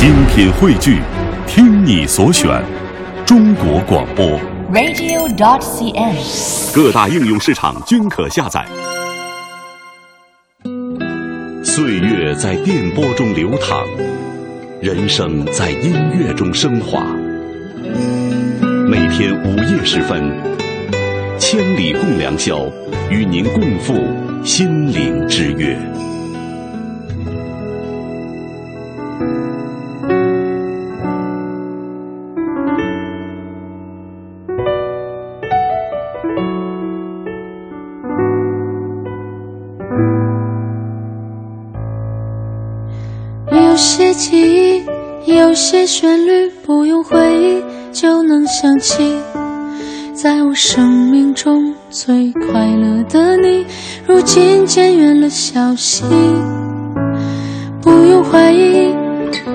精品汇聚，听你所选，中国广播。radio.dot.cn，。各大应用市场均可下载。岁月在电波中流淌，人生在音乐中升华。每天午夜时分，千里共良宵，与您共赴心灵之约。记忆，有些旋律，不用回忆就能想起。在我生命中最快乐的你，如今渐远了消息。不用怀疑，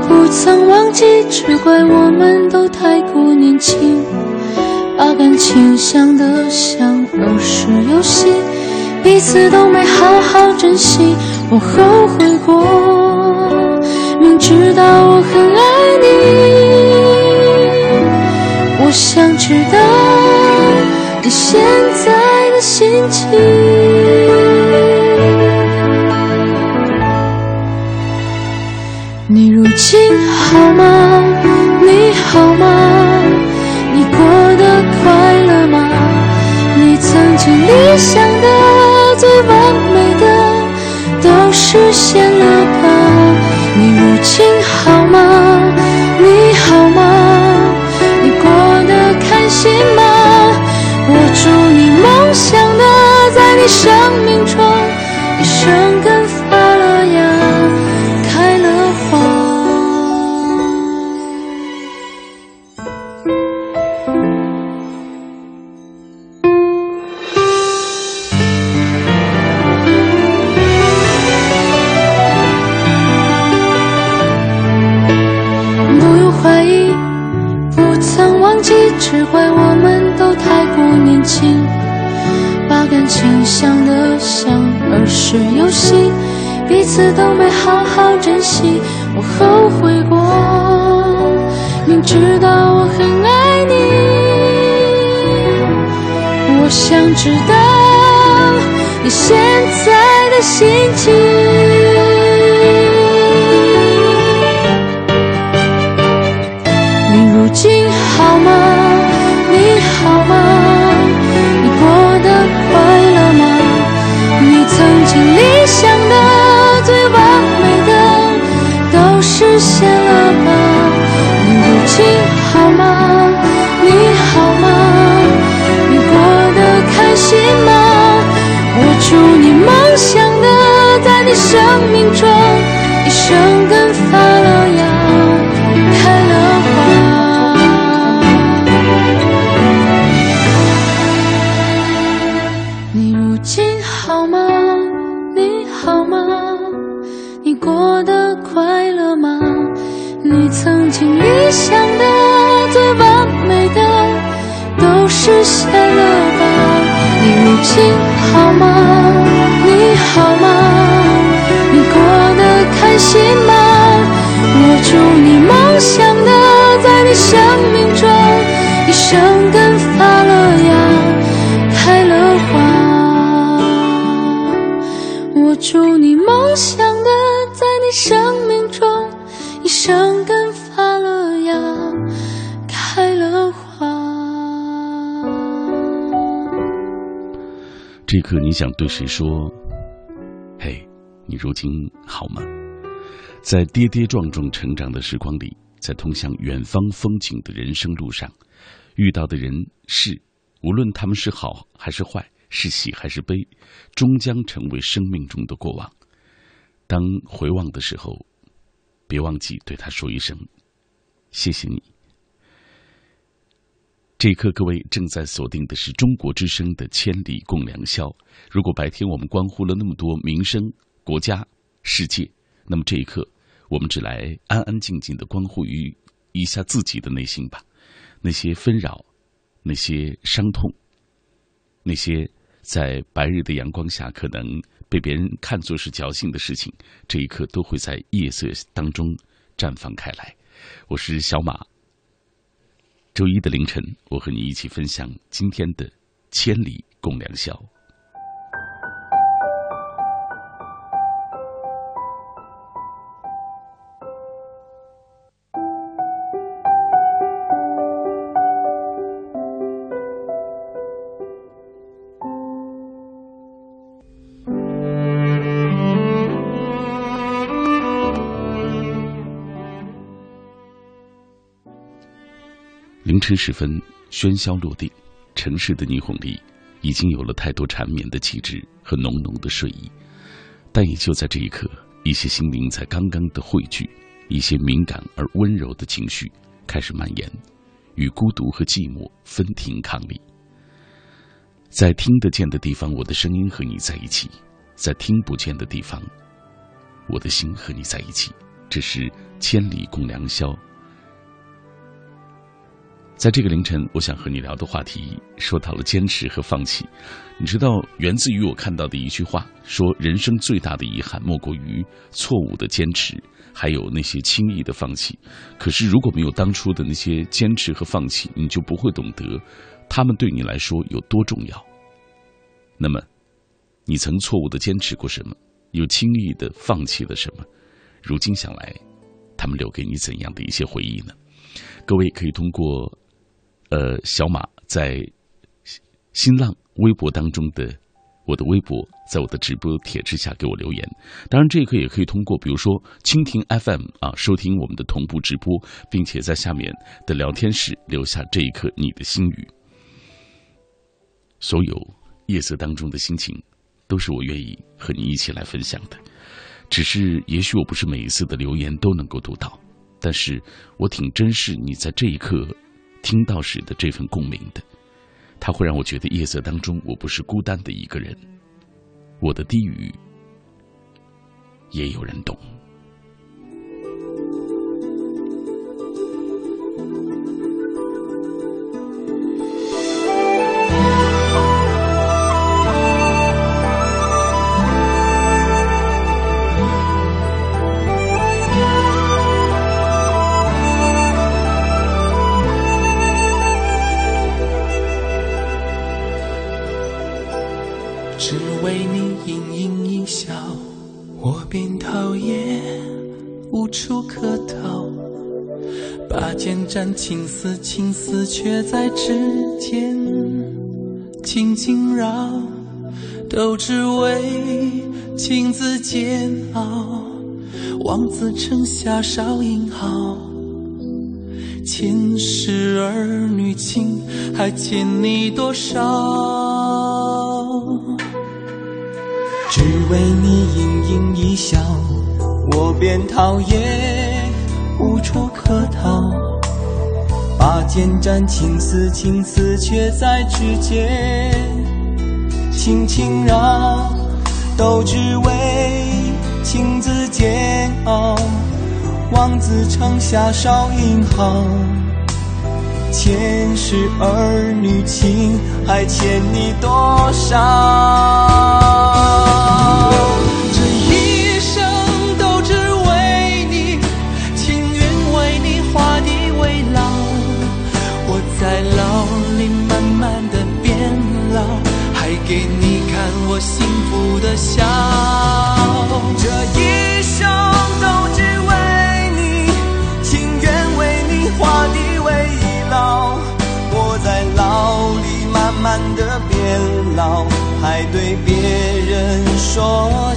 不曾忘记，只怪我们都太过年轻，把感情想得像儿时游戏，彼此都没好好珍惜。我后悔过。知道我很爱你，我想知道你现在的心情。你如今好吗？你好吗？你过得快乐吗？你曾经理想的最完美的都实现了吧？心好吗？你好吗？你过得开心吗？我祝你梦想的在你生命中一生把感情想得像儿时游戏，彼此都没好好珍惜。我后悔过，明知道我很爱你，我想知道你现在的心情。你如今好吗？你理想的最完美的都实现了吗？你如今好吗？你好吗？你过得开心吗？我祝你梦想的在你生命中都实现了吧？你如今好吗？你好吗？你过得开心吗？我祝你刻，你想对谁说？嘿，你如今好吗？在跌跌撞撞成长的时光里，在通向远方风景的人生路上，遇到的人事，无论他们是好还是坏，是喜还是悲，终将成为生命中的过往。当回望的时候，别忘记对他说一声：“谢谢你。”这一刻，各位正在锁定的是中国之声的《千里共良宵》。如果白天我们关乎了那么多民生、国家、世界，那么这一刻，我们只来安安静静的关乎于一下自己的内心吧。那些纷扰，那些伤痛，那些在白日的阳光下可能被别人看作是侥幸的事情，这一刻都会在夜色当中绽放开来。我是小马。周一的凌晨，我和你一起分享今天的《千里共良宵》。晨时分，喧嚣落定，城市的霓虹里已经有了太多缠绵的气质和浓浓的睡意。但也就在这一刻，一些心灵才刚刚的汇聚，一些敏感而温柔的情绪开始蔓延，与孤独和寂寞分庭抗礼。在听得见的地方，我的声音和你在一起；在听不见的地方，我的心和你在一起。这是千里共良宵。在这个凌晨，我想和你聊的话题说到了坚持和放弃。你知道，源自于我看到的一句话，说人生最大的遗憾莫过于错误的坚持，还有那些轻易的放弃。可是如果没有当初的那些坚持和放弃，你就不会懂得他们对你来说有多重要。那么，你曾错误的坚持过什么？又轻易的放弃了什么？如今想来，他们留给你怎样的一些回忆呢？各位可以通过。呃，小马在新浪微博当中的我的微博，在我的直播帖之下给我留言。当然，这一刻也可以通过，比如说蜻蜓 FM 啊，收听我们的同步直播，并且在下面的聊天室留下这一刻你的心语。所有夜色当中的心情，都是我愿意和你一起来分享的。只是，也许我不是每一次的留言都能够读到，但是我挺珍视你在这一刻。听到时的这份共鸣的，它会让我觉得夜色当中我不是孤单的一个人，我的低语也有人懂。丝，青丝却在指尖轻轻绕，都只为情字煎熬。望子成霞少英豪，前世儿女情还欠你多少？只为你盈盈一笑，我便讨厌，无处可逃。把剑斩青丝，青丝却在指尖轻轻绕，都只为情字煎熬。望子成霞少英豪，前世儿女情还欠你多少？福的笑，这一生都只为你，情愿为你画地为牢。我在牢里慢慢的变老，还对别人说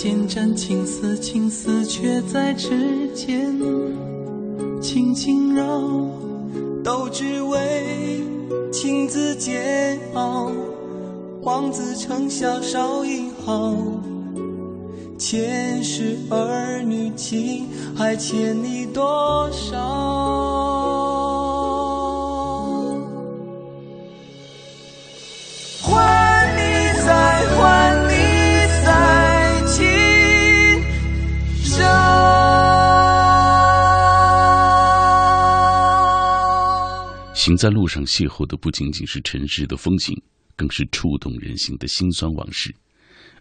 剑斩情丝，情丝却在指尖轻轻绕，都只为情字煎熬。王子成小少一好，前世儿女情还欠你多少？行在路上邂逅的不仅仅是尘世的风景，更是触动人心的辛酸往事；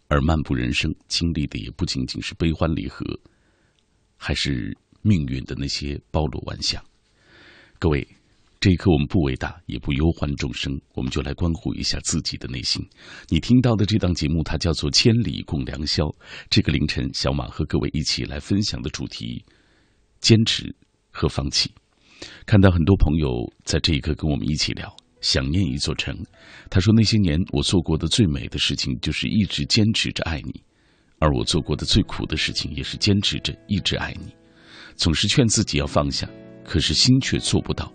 而漫步人生，经历的也不仅仅是悲欢离合，还是命运的那些包罗万象。各位，这一刻我们不伟大，也不忧患众生，我们就来关护一下自己的内心。你听到的这档节目，它叫做《千里共良宵》。这个凌晨，小马和各位一起来分享的主题：坚持和放弃。看到很多朋友在这一刻跟我们一起聊，想念一座城。他说：“那些年我做过的最美的事情，就是一直坚持着爱你；而我做过的最苦的事情，也是坚持着一直爱你。总是劝自己要放下，可是心却做不到。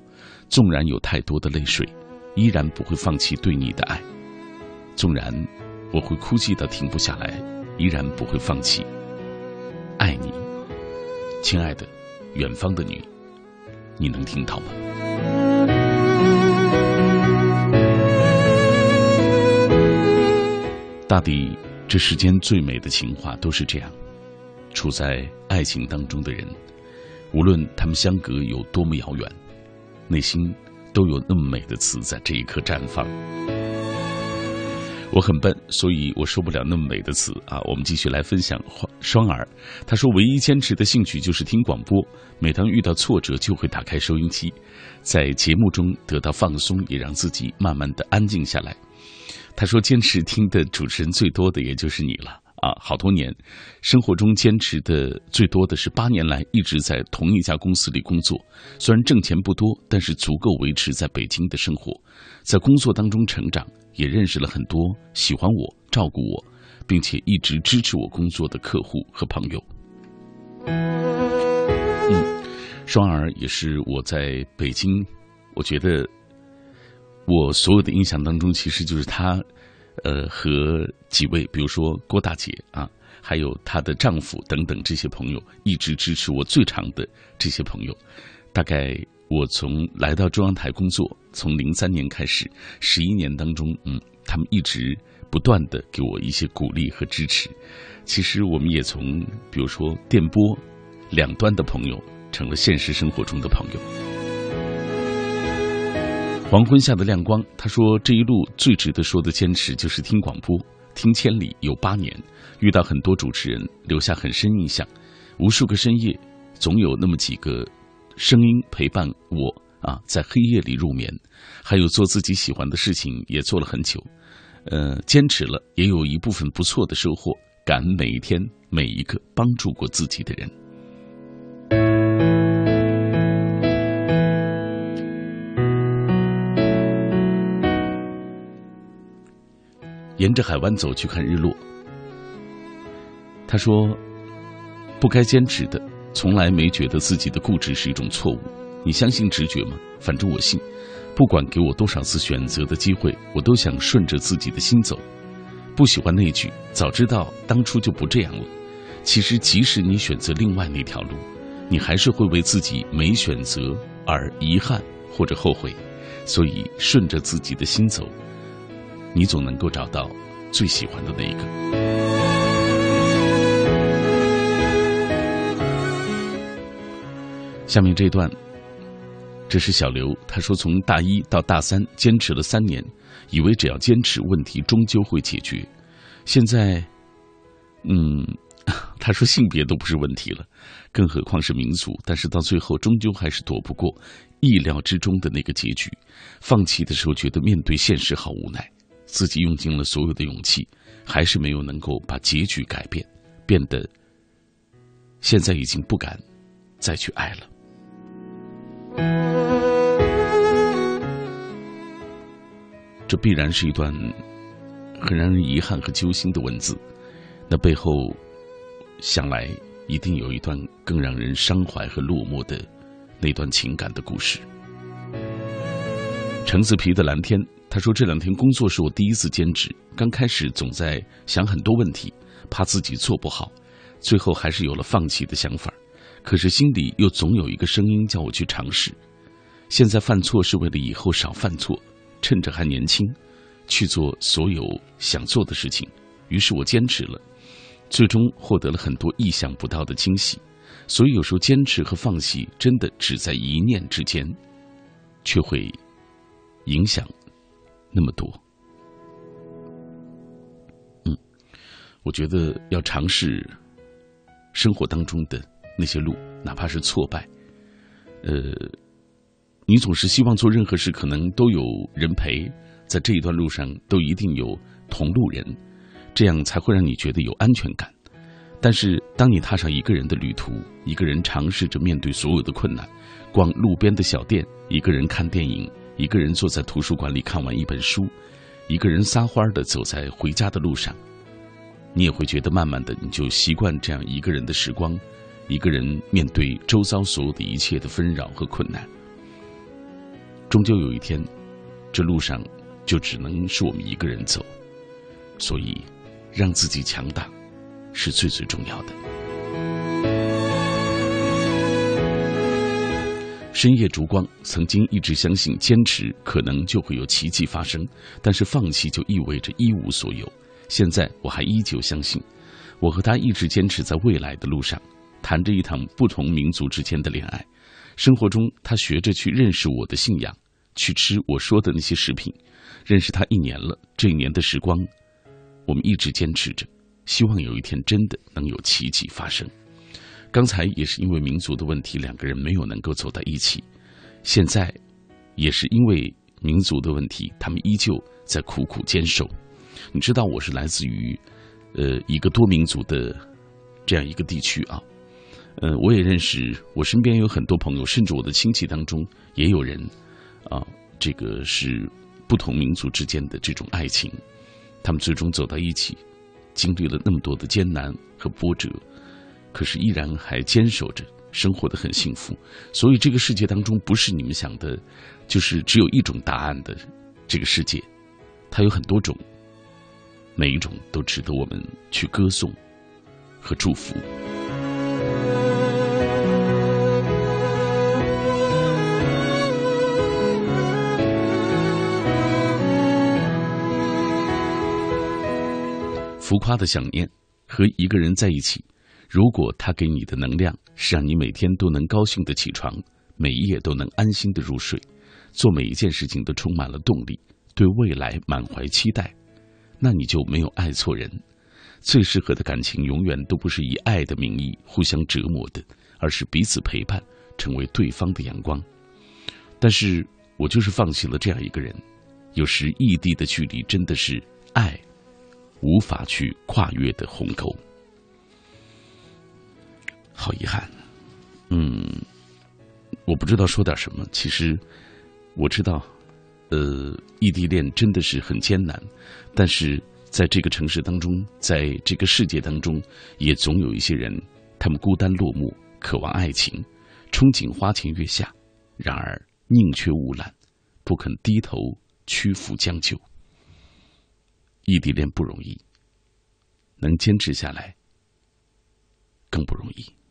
纵然有太多的泪水，依然不会放弃对你的爱。纵然我会哭泣到停不下来，依然不会放弃爱你，亲爱的，远方的你。”你能听到吗？大抵这世间最美的情话都是这样：处在爱情当中的人，无论他们相隔有多么遥远，内心都有那么美的词在这一刻绽放。我很笨，所以我说不了那么美的词啊。我们继续来分享双儿，他说唯一坚持的兴趣就是听广播，每当遇到挫折就会打开收音机，在节目中得到放松，也让自己慢慢的安静下来。他说坚持听的主持人最多的也就是你了啊，好多年，生活中坚持的最多的是八年来一直在同一家公司里工作，虽然挣钱不多，但是足够维持在北京的生活，在工作当中成长。也认识了很多喜欢我、照顾我，并且一直支持我工作的客户和朋友。嗯，双儿也是我在北京，我觉得我所有的印象当中，其实就是她，呃，和几位，比如说郭大姐啊，还有她的丈夫等等这些朋友，一直支持我最长的这些朋友，大概。我从来到中央台工作，从零三年开始，十一年当中，嗯，他们一直不断的给我一些鼓励和支持。其实，我们也从比如说电波两端的朋友，成了现实生活中的朋友。黄昏下的亮光，他说这一路最值得说的坚持就是听广播，听千里有八年，遇到很多主持人，留下很深印象。无数个深夜，总有那么几个。声音陪伴我啊，在黑夜里入眠，还有做自己喜欢的事情，也做了很久，呃，坚持了，也有一部分不错的收获。感恩每一天每一个帮助过自己的人。沿着海湾走去看日落。他说：“不该坚持的。”从来没觉得自己的固执是一种错误。你相信直觉吗？反正我信。不管给我多少次选择的机会，我都想顺着自己的心走。不喜欢那句“早知道当初就不这样了”。其实，即使你选择另外那条路，你还是会为自己没选择而遗憾或者后悔。所以，顺着自己的心走，你总能够找到最喜欢的那一个。下面这段，这是小刘，他说从大一到大三坚持了三年，以为只要坚持，问题终究会解决。现在，嗯，他说性别都不是问题了，更何况是民族。但是到最后，终究还是躲不过意料之中的那个结局。放弃的时候，觉得面对现实好无奈，自己用尽了所有的勇气，还是没有能够把结局改变，变得现在已经不敢再去爱了。这必然是一段很让人遗憾和揪心的文字。那背后，想来一定有一段更让人伤怀和落寞的那段情感的故事。橙子皮的蓝天，他说这两天工作是我第一次兼职，刚开始总在想很多问题，怕自己做不好，最后还是有了放弃的想法。可是心里又总有一个声音叫我去尝试。现在犯错是为了以后少犯错，趁着还年轻，去做所有想做的事情。于是我坚持了，最终获得了很多意想不到的惊喜。所以有时候坚持和放弃真的只在一念之间，却会影响那么多。嗯，我觉得要尝试生活当中的。那些路，哪怕是挫败，呃，你总是希望做任何事，可能都有人陪，在这一段路上都一定有同路人，这样才会让你觉得有安全感。但是，当你踏上一个人的旅途，一个人尝试着面对所有的困难，逛路边的小店，一个人看电影，一个人坐在图书馆里看完一本书，一个人撒欢的走在回家的路上，你也会觉得慢慢的你就习惯这样一个人的时光。一个人面对周遭所有的一切的纷扰和困难，终究有一天，这路上就只能是我们一个人走。所以，让自己强大是最最重要的。深夜烛光曾经一直相信，坚持可能就会有奇迹发生，但是放弃就意味着一无所有。现在我还依旧相信，我和他一直坚持在未来的路上。谈着一场不同民族之间的恋爱，生活中他学着去认识我的信仰，去吃我说的那些食品。认识他一年了，这一年的时光，我们一直坚持着，希望有一天真的能有奇迹发生。刚才也是因为民族的问题，两个人没有能够走到一起。现在，也是因为民族的问题，他们依旧在苦苦坚守。你知道，我是来自于，呃，一个多民族的这样一个地区啊。呃，我也认识，我身边有很多朋友，甚至我的亲戚当中也有人，啊，这个是不同民族之间的这种爱情，他们最终走到一起，经历了那么多的艰难和波折，可是依然还坚守着，生活的很幸福。所以这个世界当中不是你们想的，就是只有一种答案的这个世界，它有很多种，每一种都值得我们去歌颂和祝福。浮夸的想念，和一个人在一起，如果他给你的能量是让你每天都能高兴的起床，每一夜都能安心的入睡，做每一件事情都充满了动力，对未来满怀期待，那你就没有爱错人。最适合的感情永远都不是以爱的名义互相折磨的，而是彼此陪伴，成为对方的阳光。但是我就是放弃了这样一个人。有时异地的距离真的是爱。无法去跨越的鸿沟，好遗憾。嗯，我不知道说点什么。其实我知道，呃，异地恋真的是很艰难，但是在这个城市当中，在这个世界当中，也总有一些人，他们孤单落寞，渴望爱情，憧憬花前月下，然而宁缺毋滥，不肯低头屈服将就。异地恋不容易，能坚持下来更不容易。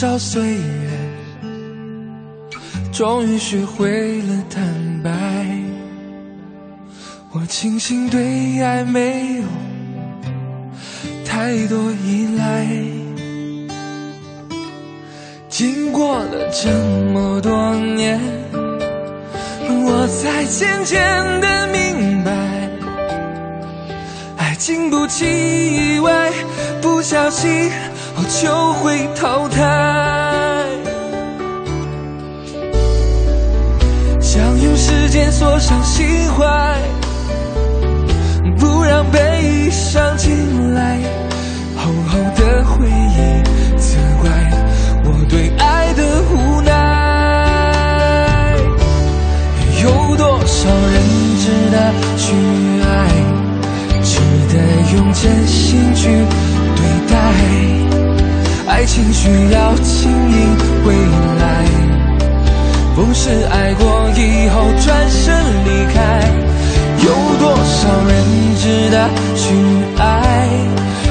少岁月，终于学会了坦白。我庆幸对爱没有太多依赖。经过了这么多年，我才渐渐的明白，爱经不起意外，不小心我就会淘汰。想用时间锁上心怀，不让悲伤进来，厚厚的回忆责怪。我对爱的无奈，有多少人值得去爱，值得用真心去对待？爱情需要经营未来，不是爱过以后转身离开。有多少人值得去爱，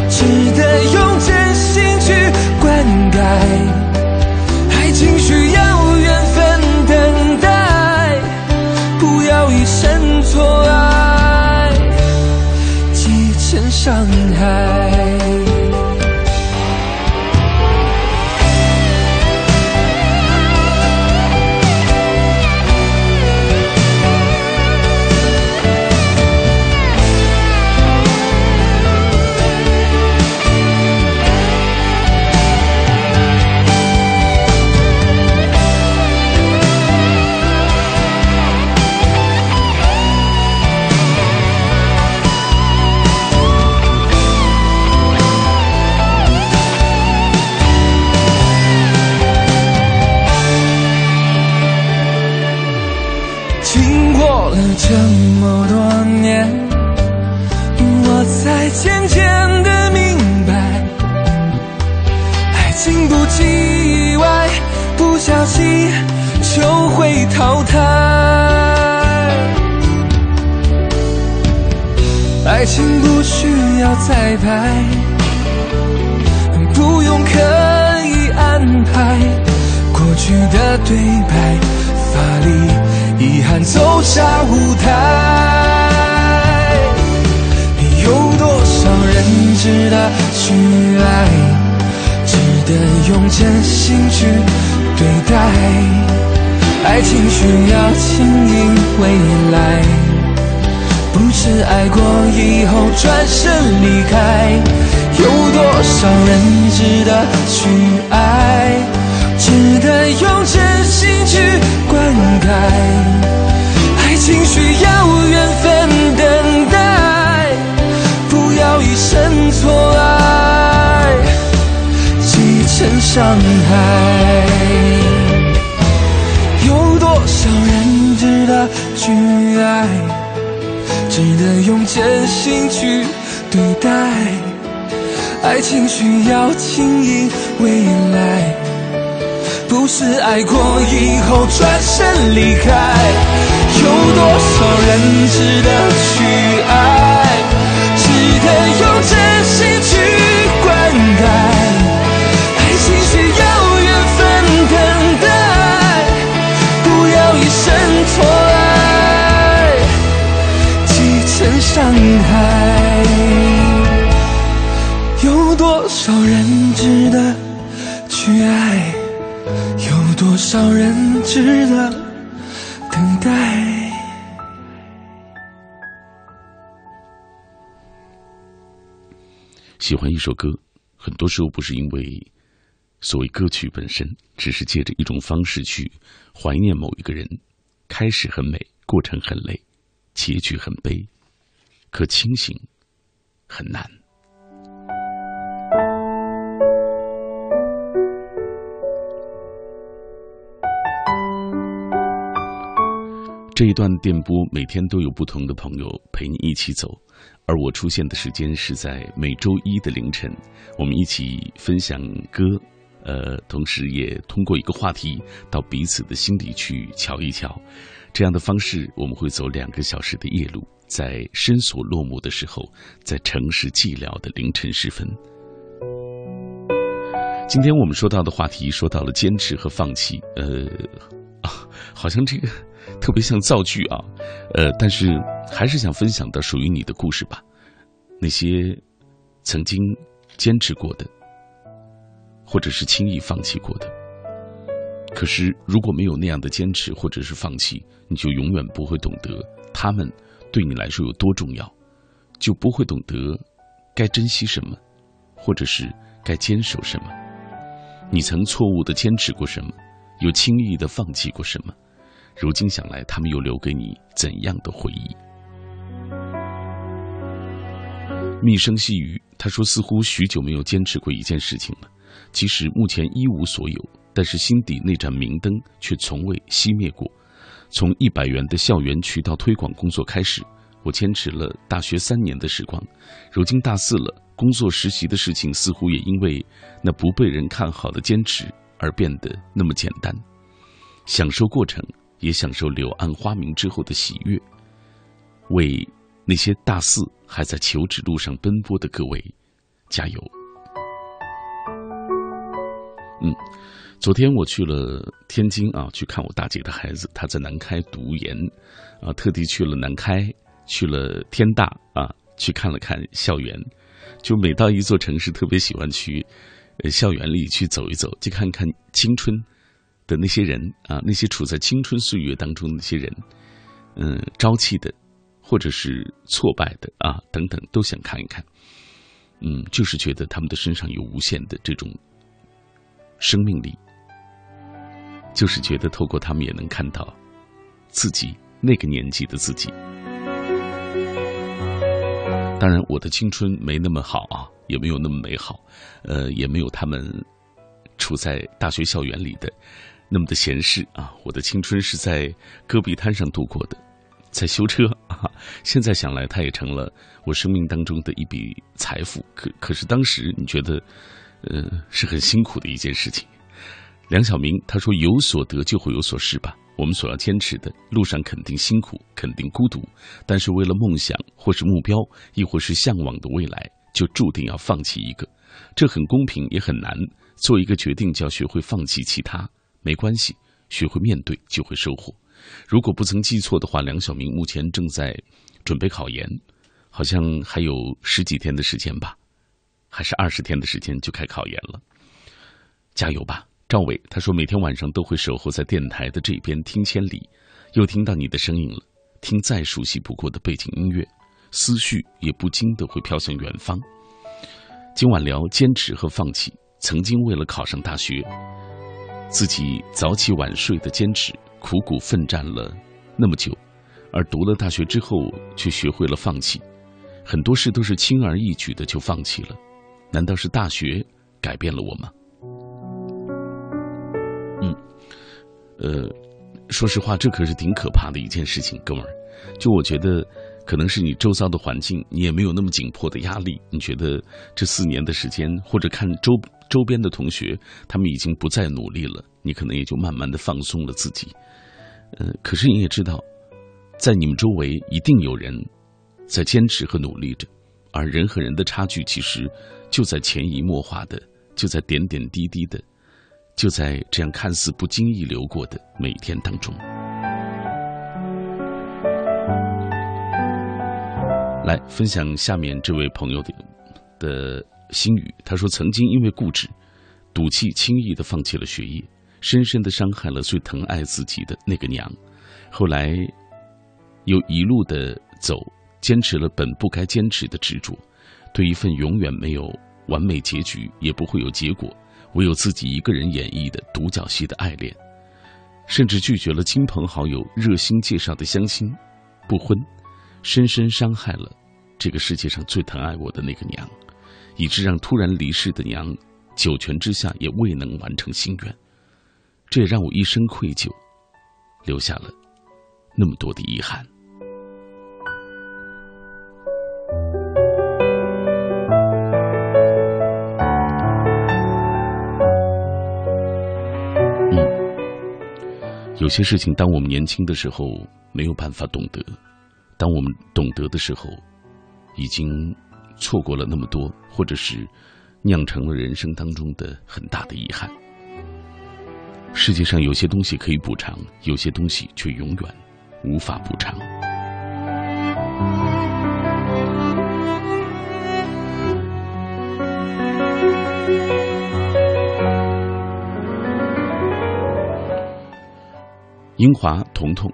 值得用真心去灌溉？爱情需要缘分等待，不要一生错爱，积成伤要彩排，不用刻意安排，过去的对白，发力。遗憾走下舞台，有多少人值得去爱，值得用真心去对待？爱情需要经营未来，不是爱过以后转身离开。有多少人值得去爱？值得用真心去灌溉，爱情需要缘分等待，不要一生错爱，积成伤害。用真心去对待，爱情需要经营未来。不是爱过以后转身离开，有多少人值得去爱，值得用真伤害。有多少人值得去爱？有多少人值得等待？喜欢一首歌，很多时候不是因为所谓歌曲本身，只是借着一种方式去怀念某一个人。开始很美，过程很累，结局很悲，可清醒很难。这一段电波每天都有不同的朋友陪你一起走，而我出现的时间是在每周一的凌晨，我们一起分享歌，呃，同时也通过一个话题到彼此的心里去瞧一瞧。这样的方式，我们会走两个小时的夜路，在深锁落幕的时候，在城市寂寥的凌晨时分。今天我们说到的话题，说到了坚持和放弃，呃，啊，好像这个。特别像造句啊，呃，但是还是想分享到属于你的故事吧。那些曾经坚持过的，或者是轻易放弃过的，可是如果没有那样的坚持或者是放弃，你就永远不会懂得他们对你来说有多重要，就不会懂得该珍惜什么，或者是该坚守什么。你曾错误的坚持过什么，又轻易的放弃过什么？如今想来，他们又留给你怎样的回忆？密声细语，他说似乎许久没有坚持过一件事情了，即使目前一无所有，但是心底那盏明灯却从未熄灭过。从一百元的校园渠道推广工作开始，我坚持了大学三年的时光，如今大四了，工作实习的事情似乎也因为那不被人看好的坚持而变得那么简单，享受过程。也享受柳暗花明之后的喜悦，为那些大四还在求职路上奔波的各位加油。嗯，昨天我去了天津啊，去看我大姐的孩子，他在南开读研，啊，特地去了南开，去了天大啊，去看了看校园。就每到一座城市，特别喜欢去呃校园里去走一走，去看看青春。的那些人啊，那些处在青春岁月当中的那些人，嗯，朝气的，或者是挫败的啊，等等，都想看一看。嗯，就是觉得他们的身上有无限的这种生命力，就是觉得透过他们也能看到自己那个年纪的自己。当然，我的青春没那么好啊，也没有那么美好，呃，也没有他们处在大学校园里的。那么的闲适啊！我的青春是在戈壁滩上度过的，在修车啊。现在想来，它也成了我生命当中的一笔财富。可可是当时你觉得，呃，是很辛苦的一件事情。梁晓明他说：“有所得就会有所失吧。我们所要坚持的路上肯定辛苦，肯定孤独，但是为了梦想或是目标，亦或是向往的未来，就注定要放弃一个。这很公平，也很难。做一个决定，就要学会放弃其他。”没关系，学会面对就会收获。如果不曾记错的话，梁晓明目前正在准备考研，好像还有十几天的时间吧，还是二十天的时间就开考研了。加油吧，赵伟！他说每天晚上都会守候在电台的这边听千里，又听到你的声音了。听再熟悉不过的背景音乐，思绪也不禁的会飘向远方。今晚聊坚持和放弃。曾经为了考上大学。自己早起晚睡的坚持，苦苦奋战了那么久，而读了大学之后，却学会了放弃。很多事都是轻而易举的就放弃了，难道是大学改变了我吗？呃，说实话，这可是挺可怕的一件事情，哥们儿。就我觉得，可能是你周遭的环境，你也没有那么紧迫的压力。你觉得这四年的时间，或者看周。周边的同学，他们已经不再努力了，你可能也就慢慢的放松了自己。呃，可是你也知道，在你们周围一定有人在坚持和努力着，而人和人的差距其实就在潜移默化的，就在点点滴滴的，就在这样看似不经意流过的每天当中。来分享下面这位朋友的的。心语，他说：“曾经因为固执、赌气，轻易的放弃了学业，深深的伤害了最疼爱自己的那个娘。后来，又一路的走，坚持了本不该坚持的执着。对一份永远没有完美结局，也不会有结果，唯有自己一个人演绎的独角戏的爱恋，甚至拒绝了亲朋好友热心介绍的相亲、不婚，深深伤害了这个世界上最疼爱我的那个娘。”以致让突然离世的娘，九泉之下也未能完成心愿，这也让我一生愧疚，留下了那么多的遗憾。有些事情，当我们年轻的时候没有办法懂得，当我们懂得的时候，已经。错过了那么多，或者是酿成了人生当中的很大的遗憾。世界上有些东西可以补偿，有些东西却永远无法补偿。英华彤彤，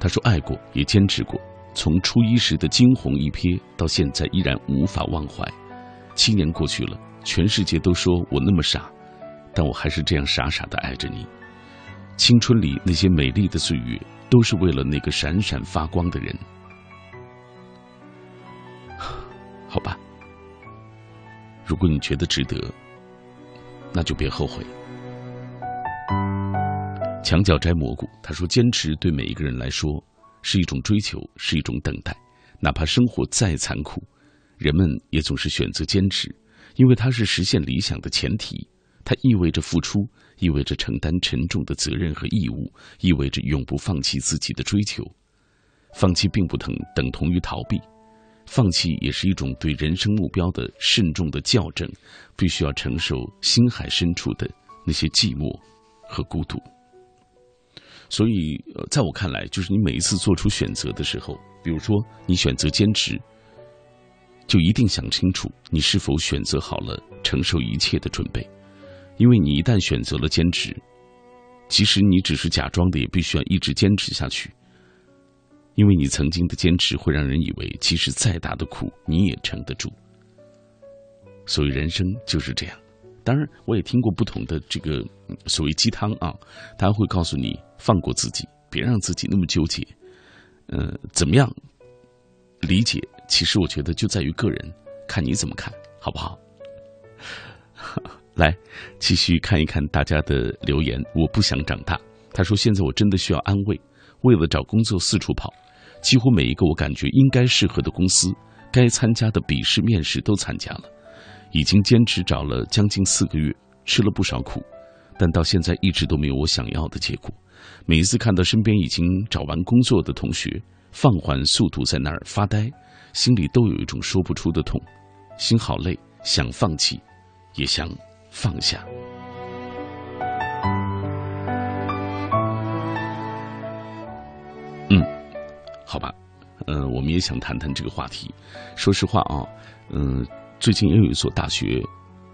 他说爱过也坚持过，从初一时的惊鸿一瞥到现在依然无法忘怀。七年过去了，全世界都说我那么傻，但我还是这样傻傻的爱着你。青春里那些美丽的岁月，都是为了那个闪闪发光的人。好吧，如果你觉得值得，那就别后悔。墙角摘蘑菇，他说：“坚持对每一个人来说是一种追求，是一种等待，哪怕生活再残酷，人们也总是选择坚持，因为它是实现理想的前提。它意味着付出，意味着承担沉重的责任和义务，意味着永不放弃自己的追求。放弃并不等等同于逃避。”放弃也是一种对人生目标的慎重的校正，必须要承受心海深处的那些寂寞和孤独。所以，呃，在我看来，就是你每一次做出选择的时候，比如说你选择坚持，就一定想清楚你是否选择好了承受一切的准备，因为你一旦选择了坚持，即使你只是假装的，也必须要一直坚持下去。因为你曾经的坚持，会让人以为，即使再大的苦，你也撑得住。所以人生就是这样。当然，我也听过不同的这个所谓鸡汤啊，他会告诉你放过自己，别让自己那么纠结。呃，怎么样理解？其实我觉得就在于个人，看你怎么看好不好？来，继续看一看大家的留言。我不想长大。他说：“现在我真的需要安慰。”为了找工作四处跑，几乎每一个我感觉应该适合的公司，该参加的笔试面试都参加了，已经坚持找了将近四个月，吃了不少苦，但到现在一直都没有我想要的结果。每一次看到身边已经找完工作的同学放缓速度在那儿发呆，心里都有一种说不出的痛，心好累，想放弃，也想放下。嗯好吧，嗯，我们也想谈谈这个话题。说实话啊，嗯，最近也有一所大学，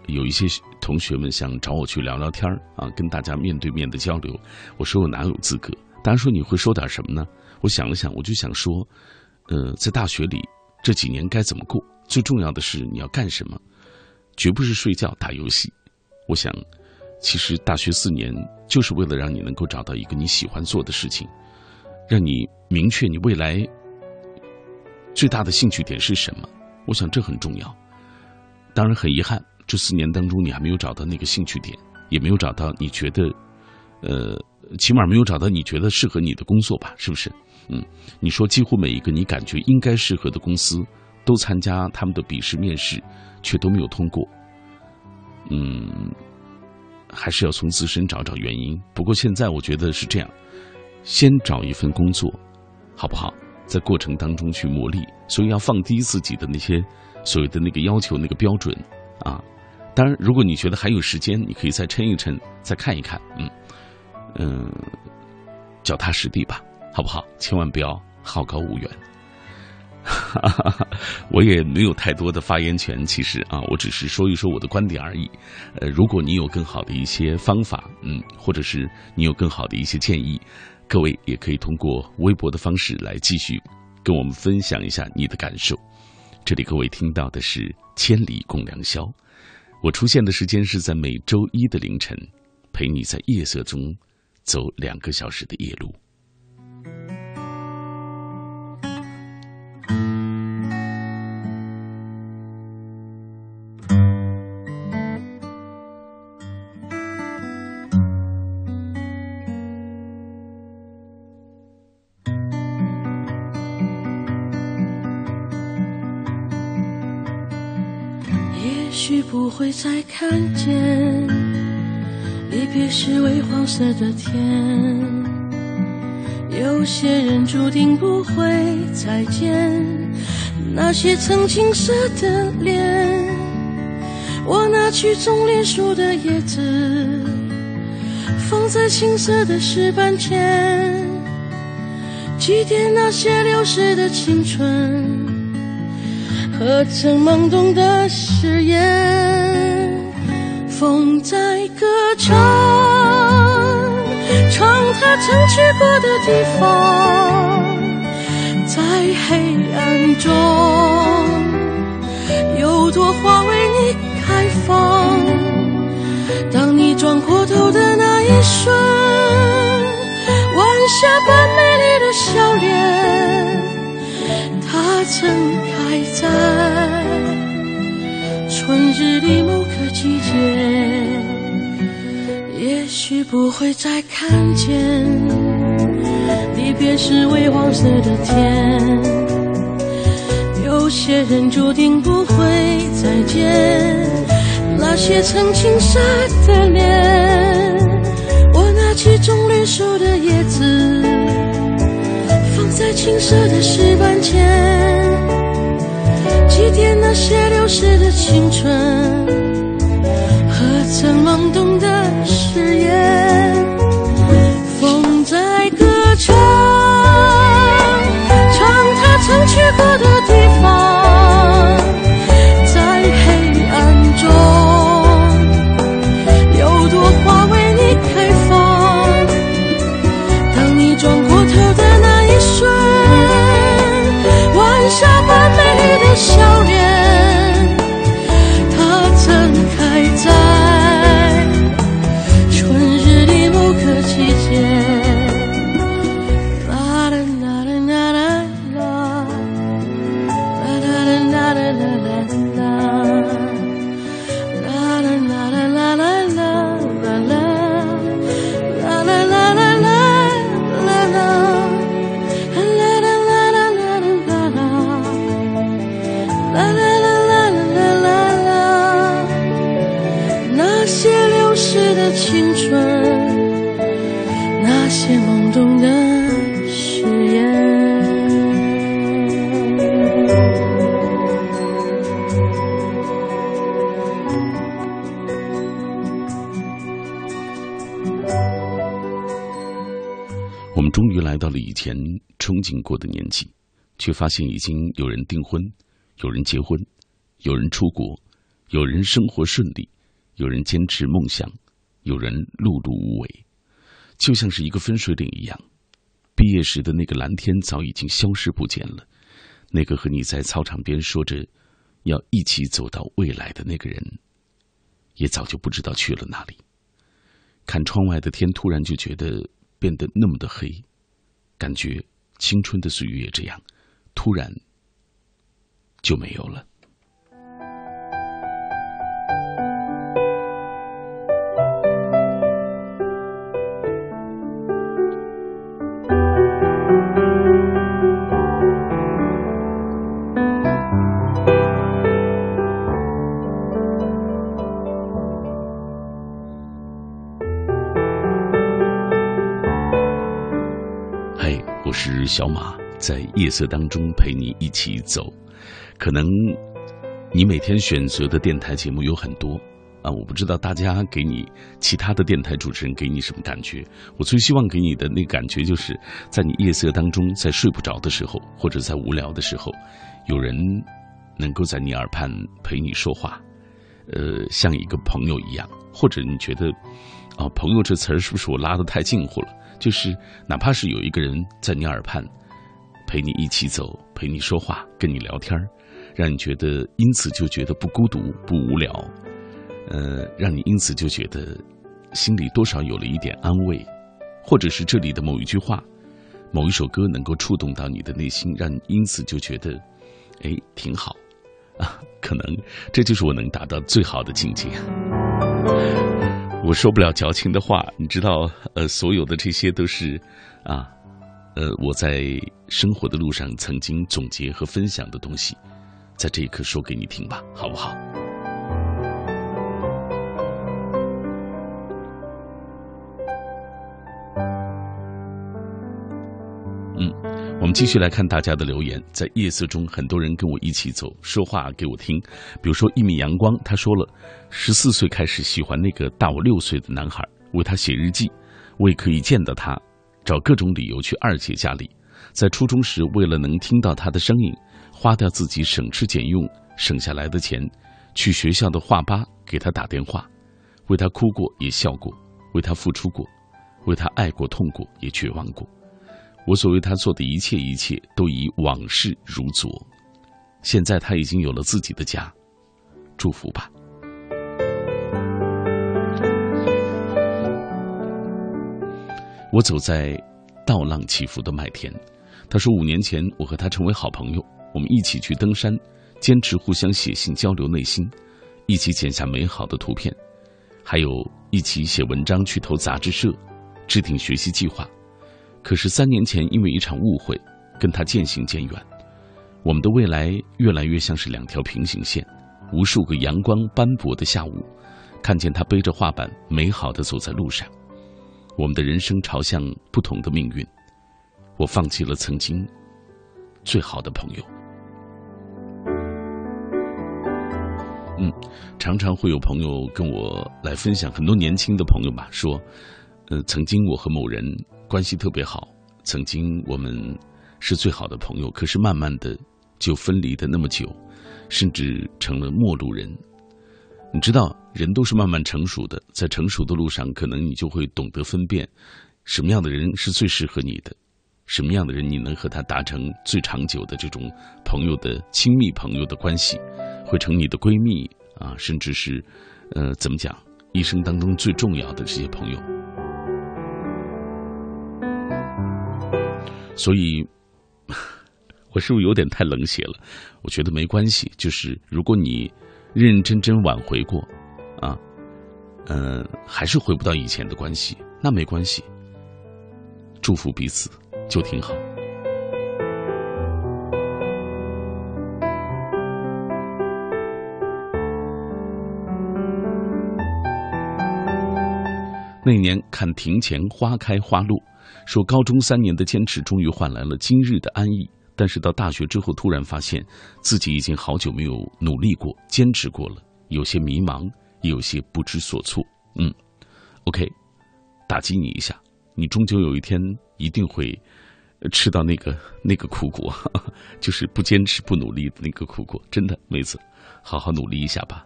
有一些同学们想找我去聊聊天啊，跟大家面对面的交流。我说我哪有资格？大家说你会说点什么呢？我想了想，我就想说，呃，在大学里这几年该怎么过？最重要的是你要干什么？绝不是睡觉打游戏。我想，其实大学四年就是为了让你能够找到一个你喜欢做的事情。让你明确你未来最大的兴趣点是什么？我想这很重要。当然很遗憾，这四年当中你还没有找到那个兴趣点，也没有找到你觉得，呃，起码没有找到你觉得适合你的工作吧？是不是？嗯，你说几乎每一个你感觉应该适合的公司都参加他们的笔试面试，却都没有通过。嗯，还是要从自身找找原因。不过现在我觉得是这样。先找一份工作，好不好？在过程当中去磨砺，所以要放低自己的那些所谓的那个要求、那个标准啊。当然，如果你觉得还有时间，你可以再撑一撑，再看一看，嗯嗯，脚踏实地吧，好不好？千万不要好高骛远。哈哈哈我也没有太多的发言权，其实啊，我只是说一说我的观点而已。呃，如果你有更好的一些方法，嗯，或者是你有更好的一些建议。各位也可以通过微博的方式来继续跟我们分享一下你的感受。这里各位听到的是《千里共良宵》，我出现的时间是在每周一的凌晨，陪你在夜色中走两个小时的夜路。色的天，有些人注定不会再见，那些曾青涩的脸。我拿去种莲树的叶子，放在青涩的石板前，祭奠那些流逝的青春。和曾懵懂的誓言，风在歌唱，唱他曾去过的地方，在黑暗中，有朵花为你开放。当你转过头的那一瞬，晚霞般美丽的笑脸，它曾开在春日里某个季节。也许不会再看见，离别时微黄色的天。有些人注定不会再见，那些曾青涩的脸。我拿起种绿树的叶子，放在青涩的石板前，祭奠那些流逝的青春。曾懵懂的誓言，风在歌唱，唱他曾去过的地方，在黑暗中，有朵花为你开放。当你转过头的那一瞬，晚霞般美丽的笑经过的年纪，却发现已经有人订婚，有人结婚，有人出国，有人生活顺利，有人坚持梦想，有人碌碌无为，就像是一个分水岭一样。毕业时的那个蓝天早已经消失不见了，那个和你在操场边说着要一起走到未来的那个人，也早就不知道去了哪里。看窗外的天，突然就觉得变得那么的黑。感觉青春的岁月这样，突然就没有了。小马在夜色当中陪你一起走，可能你每天选择的电台节目有很多啊，我不知道大家给你其他的电台主持人给你什么感觉。我最希望给你的那感觉，就是在你夜色当中，在睡不着的时候，或者在无聊的时候，有人能够在你耳畔陪你说话，呃，像一个朋友一样。或者你觉得啊，朋友这词儿是不是我拉的太近乎了？就是哪怕是有一个人在你耳畔，陪你一起走，陪你说话，跟你聊天儿让你觉得因此就觉得不孤独、不无聊，呃，让你因此就觉得心里多少有了一点安慰，或者是这里的某一句话、某一首歌能够触动到你的内心，让你因此就觉得，哎，挺好啊。可能这就是我能达到最好的境界。我说不了矫情的话，你知道，呃，所有的这些都是，啊，呃，我在生活的路上曾经总结和分享的东西，在这一刻说给你听吧，好不好？嗯我们继续来看大家的留言，在夜色中，很多人跟我一起走，说话给我听。比如说一米阳光，他说了，十四岁开始喜欢那个大我六岁的男孩，为他写日记，为可以见到他，找各种理由去二姐家里。在初中时，为了能听到他的声音，花掉自己省吃俭用省下来的钱，去学校的画吧给他打电话，为他哭过也笑过，为他付出过，为他爱过、痛过，也绝望过。我所为他做的一切，一切都已往事如昨。现在他已经有了自己的家，祝福吧。我走在倒浪起伏的麦田。他说：“五年前，我和他成为好朋友，我们一起去登山，坚持互相写信交流内心，一起剪下美好的图片，还有一起写文章去投杂志社，制定学习计划。可是三年前，因为一场误会，跟他渐行渐远。我们的未来越来越像是两条平行线。无数个阳光斑驳的下午，看见他背着画板，美好的走在路上。我们的人生朝向不同的命运。”我放弃了曾经最好的朋友。嗯，常常会有朋友跟我来分享，很多年轻的朋友吧，说，呃，曾经我和某人关系特别好，曾经我们是最好的朋友，可是慢慢的就分离的那么久，甚至成了陌路人。你知道，人都是慢慢成熟的，在成熟的路上，可能你就会懂得分辨，什么样的人是最适合你的。什么样的人你能和他达成最长久的这种朋友的亲密朋友的关系，会成你的闺蜜啊，甚至是，呃，怎么讲，一生当中最重要的这些朋友。所以，我是不是有点太冷血了？我觉得没关系，就是如果你认认真真挽回过，啊，呃，还是回不到以前的关系，那没关系，祝福彼此。就挺好。那年看庭前花开花落，说高中三年的坚持终于换来了今日的安逸。但是到大学之后，突然发现自己已经好久没有努力过、坚持过了，有些迷茫，也有些不知所措。嗯，OK，打击你一下，你终究有一天一定会。吃到那个那个苦果，就是不坚持不努力的那个苦果。真的，妹子，好好努力一下吧。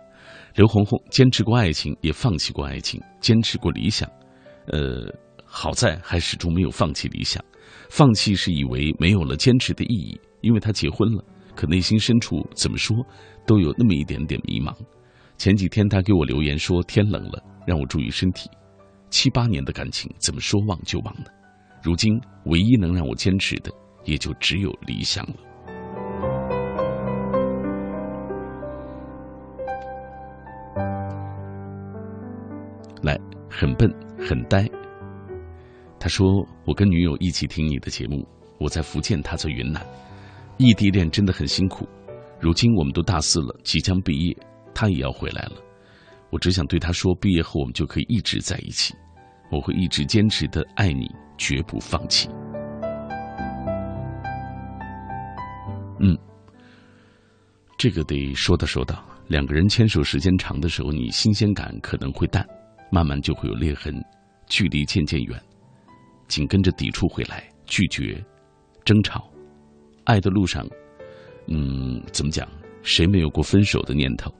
刘红红坚持过爱情，也放弃过爱情，坚持过理想，呃，好在还始终没有放弃理想。放弃是以为没有了坚持的意义，因为他结婚了，可内心深处怎么说都有那么一点点迷茫。前几天他给我留言说天冷了，让我注意身体。七八年的感情，怎么说忘就忘呢？如今，唯一能让我坚持的，也就只有理想了。来，很笨，很呆。他说：“我跟女友一起听你的节目，我在福建，他在云南，异地恋真的很辛苦。如今我们都大四了，即将毕业，他也要回来了。我只想对他说，毕业后我们就可以一直在一起，我会一直坚持的爱你。”绝不放弃。嗯，这个得说道说道。两个人牵手时间长的时候，你新鲜感可能会淡，慢慢就会有裂痕，距离渐渐远，紧跟着抵触回来，拒绝，争吵。爱的路上，嗯，怎么讲？谁没有过分手的念头？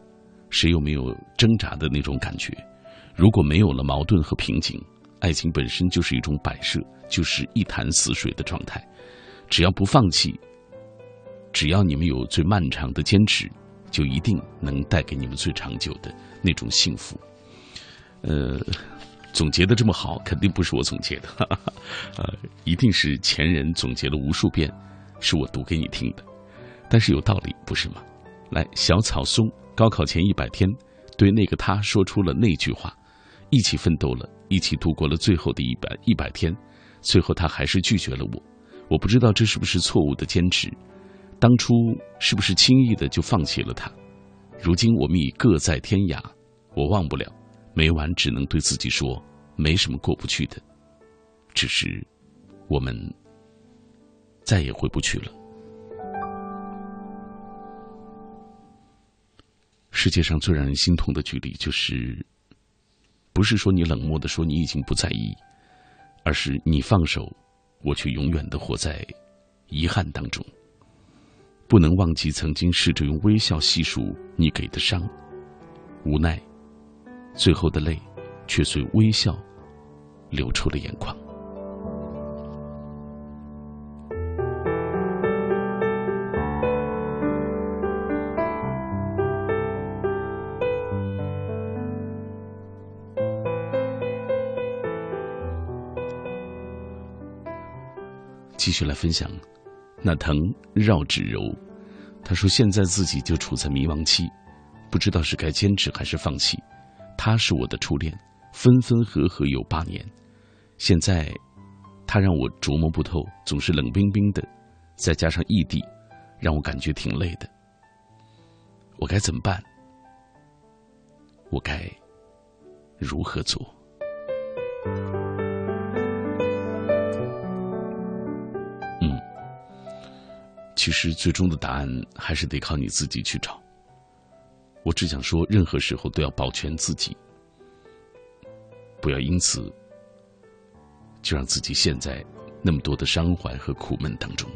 谁又没有挣扎的那种感觉？如果没有了矛盾和瓶颈。爱情本身就是一种摆设，就是一潭死水的状态。只要不放弃，只要你们有最漫长的坚持，就一定能带给你们最长久的那种幸福。呃，总结的这么好，肯定不是我总结的，呃，一定是前人总结了无数遍，是我读给你听的。但是有道理，不是吗？来，小草松，高考前一百天，对那个他说出了那句话。一起奋斗了，一起度过了最后的一百一百天，最后他还是拒绝了我。我不知道这是不是错误的坚持，当初是不是轻易的就放弃了他？如今我们已各在天涯，我忘不了，每晚只能对自己说，没什么过不去的，只是我们再也回不去了。世界上最让人心痛的距离，就是。不是说你冷漠的说你已经不在意，而是你放手，我却永远的活在遗憾当中。不能忘记曾经试着用微笑细数你给的伤，无奈，最后的泪却随微笑流出了眼眶。继续来分享，那藤绕指柔，他说现在自己就处在迷茫期，不知道是该坚持还是放弃。他是我的初恋，分分合合有八年，现在他让我琢磨不透，总是冷冰冰的，再加上异地，让我感觉挺累的。我该怎么办？我该如何做？嗯其实，最终的答案还是得靠你自己去找。我只想说，任何时候都要保全自己，不要因此就让自己陷在那么多的伤怀和苦闷当中。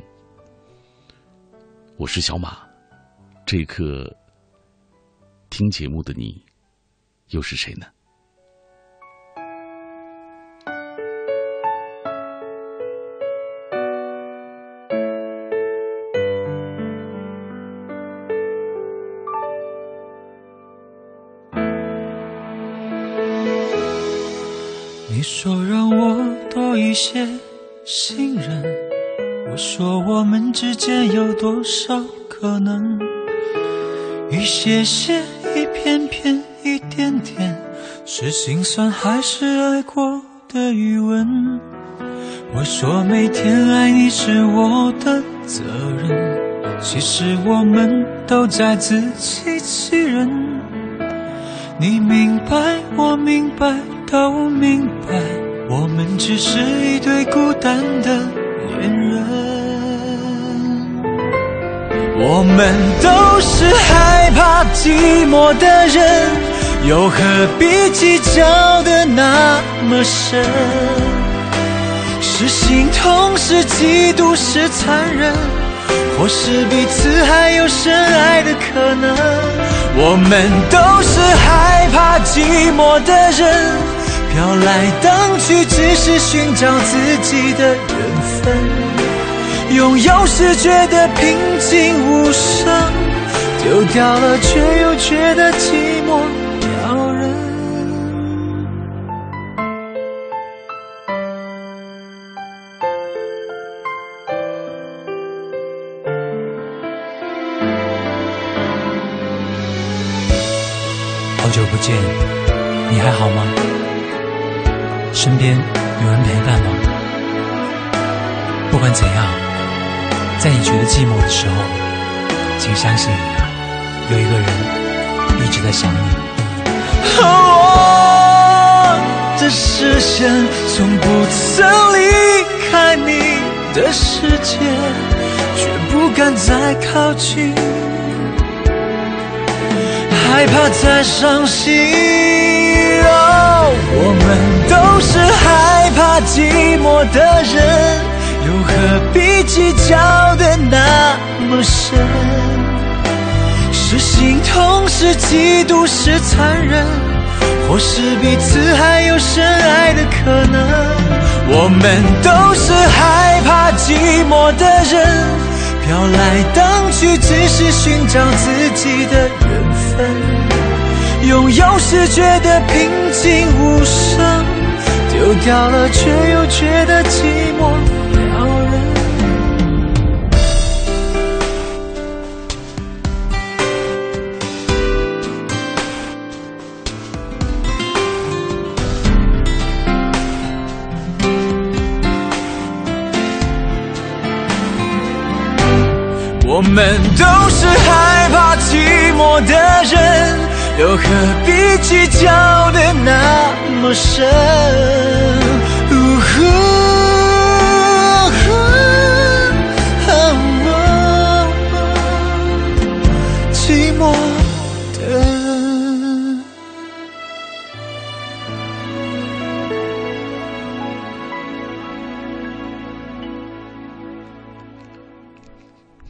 我是小马，这一刻听节目的你，又是谁呢？多少可能？一些些，一片片，一点点，是心酸还是爱过的余温？我说每天爱你是我的责任，其实我们都在自欺欺人。你明白，我明白。都明白，我们只是一对孤单的恋人。我们都是害怕寂寞的人，又何必计较的那么深？是心痛，是嫉妒，是残忍，或是彼此还有深爱的可能？我们都是害怕寂寞的人。飘来荡去，只是寻找自己的缘分。拥有时觉得平静无声，丢掉了却又觉得寂寞撩人。好久不见，你还好吗？身边有人陪伴吗？不管怎样，在你觉得寂寞的时候，请相信有一个人一直在想你。我的视线从不曾离开你的世界，却不敢再靠近，害怕再伤心。我们都是害怕寂寞的人，又何必计较的那么深？是心痛，是嫉妒，是残忍，或是彼此还有深爱的可能？我们都是害怕寂寞的人，飘来荡去，只是寻找自己的缘分。拥有时觉得平静无声，丢掉了却又觉得寂寞我们都是害怕寂寞的人。又何必计较的那么深？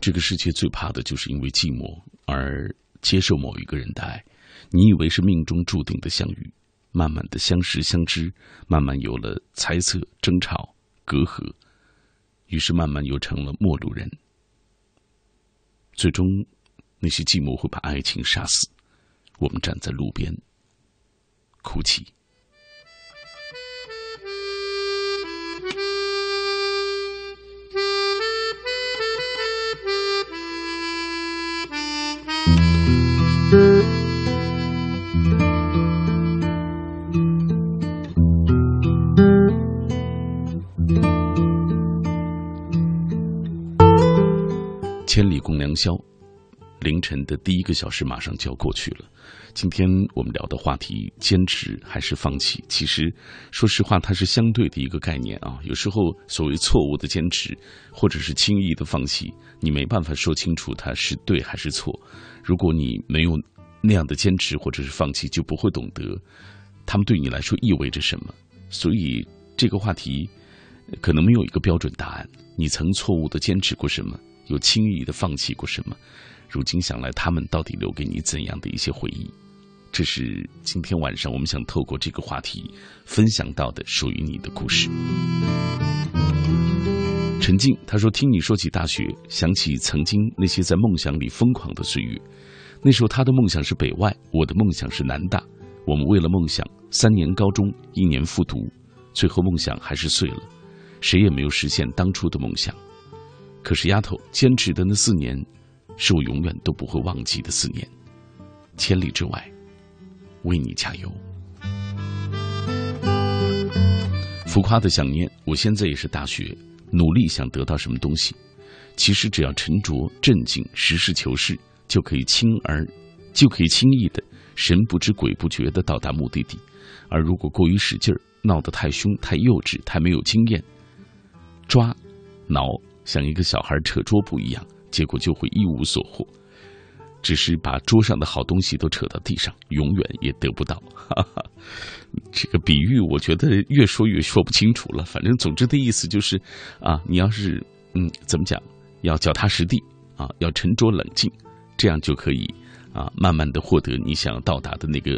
这个世界最怕的就是因为寂寞而接受某一个人的爱。你以为是命中注定的相遇，慢慢的相识相知，慢慢有了猜测、争吵、隔阂，于是慢慢又成了陌路人。最终，那些寂寞会把爱情杀死。我们站在路边，哭泣。千里共良宵，凌晨的第一个小时马上就要过去了。今天我们聊的话题，坚持还是放弃？其实，说实话，它是相对的一个概念啊。有时候，所谓错误的坚持，或者是轻易的放弃，你没办法说清楚它是对还是错。如果你没有那样的坚持或者是放弃，就不会懂得他们对你来说意味着什么。所以，这个话题可能没有一个标准答案。你曾错误的坚持过什么？又轻易的放弃过什么？如今想来，他们到底留给你怎样的一些回忆？这是今天晚上我们想透过这个话题分享到的属于你的故事。陈静他说：“听你说起大学，想起曾经那些在梦想里疯狂的岁月。那时候他的梦想是北外，我的梦想是南大。我们为了梦想，三年高中，一年复读，最后梦想还是碎了，谁也没有实现当初的梦想。可是丫头坚持的那四年，是我永远都不会忘记的四年。千里之外。”为你加油，浮夸的想念。我现在也是大学，努力想得到什么东西。其实只要沉着、镇静、实事求是，就可以轻而就可以轻易的神不知鬼不觉的到达目的地。而如果过于使劲儿，闹得太凶、太幼稚、太没有经验，抓、挠像一个小孩扯桌布一样，结果就会一无所获。只是把桌上的好东西都扯到地上，永远也得不到。哈哈，这个比喻我觉得越说越说不清楚了。反正总之的意思就是，啊，你要是嗯怎么讲，要脚踏实地啊，要沉着冷静，这样就可以啊，慢慢的获得你想要到达的那个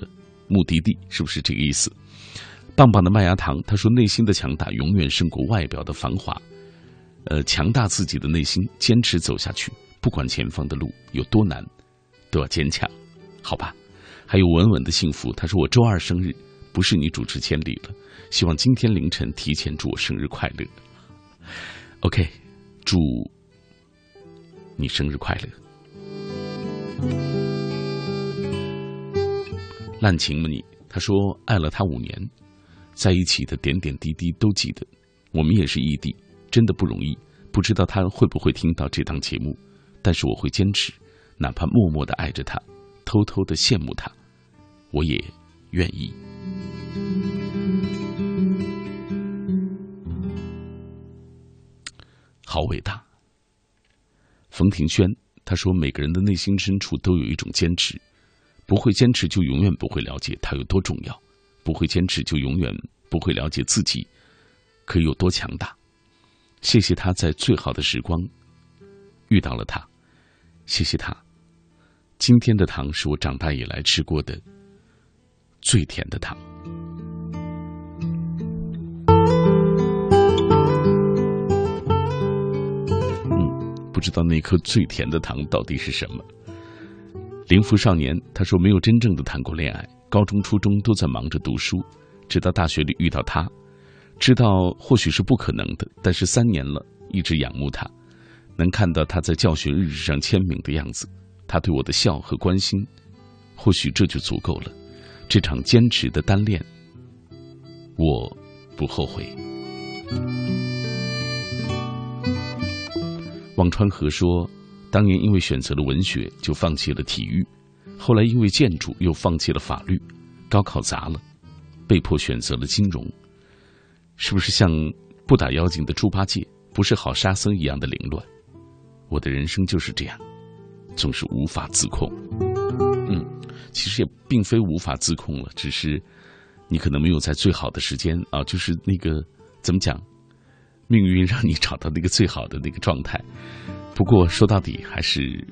目的地，是不是这个意思？棒棒的麦芽糖他说，内心的强大永远胜过外表的繁华。呃，强大自己的内心，坚持走下去，不管前方的路有多难。都要坚强，好吧？还有稳稳的幸福。他说我周二生日，不是你主持千里了。希望今天凌晨提前祝我生日快乐。OK，祝你生日快乐。滥情吗你？他说爱了他五年，在一起的点点滴滴都记得。我们也是异地，真的不容易。不知道他会不会听到这档节目，但是我会坚持。哪怕默默的爱着他，偷偷的羡慕他，我也愿意。好伟大！冯庭轩他说：“每个人的内心深处都有一种坚持，不会坚持就永远不会了解他有多重要，不会坚持就永远不会了解自己可以有多强大。”谢谢他在最好的时光遇到了他，谢谢他。今天的糖是我长大以来吃过的最甜的糖。嗯，不知道那颗最甜的糖到底是什么。灵符少年他说没有真正的谈过恋爱，高中、初中都在忙着读书，直到大学里遇到他，知道或许是不可能的，但是三年了，一直仰慕他，能看到他在教学日志上签名的样子。他对我的笑和关心，或许这就足够了。这场坚持的单恋，我不后悔。忘川河说，当年因为选择了文学，就放弃了体育；后来因为建筑，又放弃了法律。高考砸了，被迫选择了金融。是不是像不打妖精的猪八戒，不是好沙僧一样的凌乱？我的人生就是这样。总是无法自控，嗯，其实也并非无法自控了，只是你可能没有在最好的时间啊，就是那个怎么讲，命运让你找到那个最好的那个状态。不过说到底，还是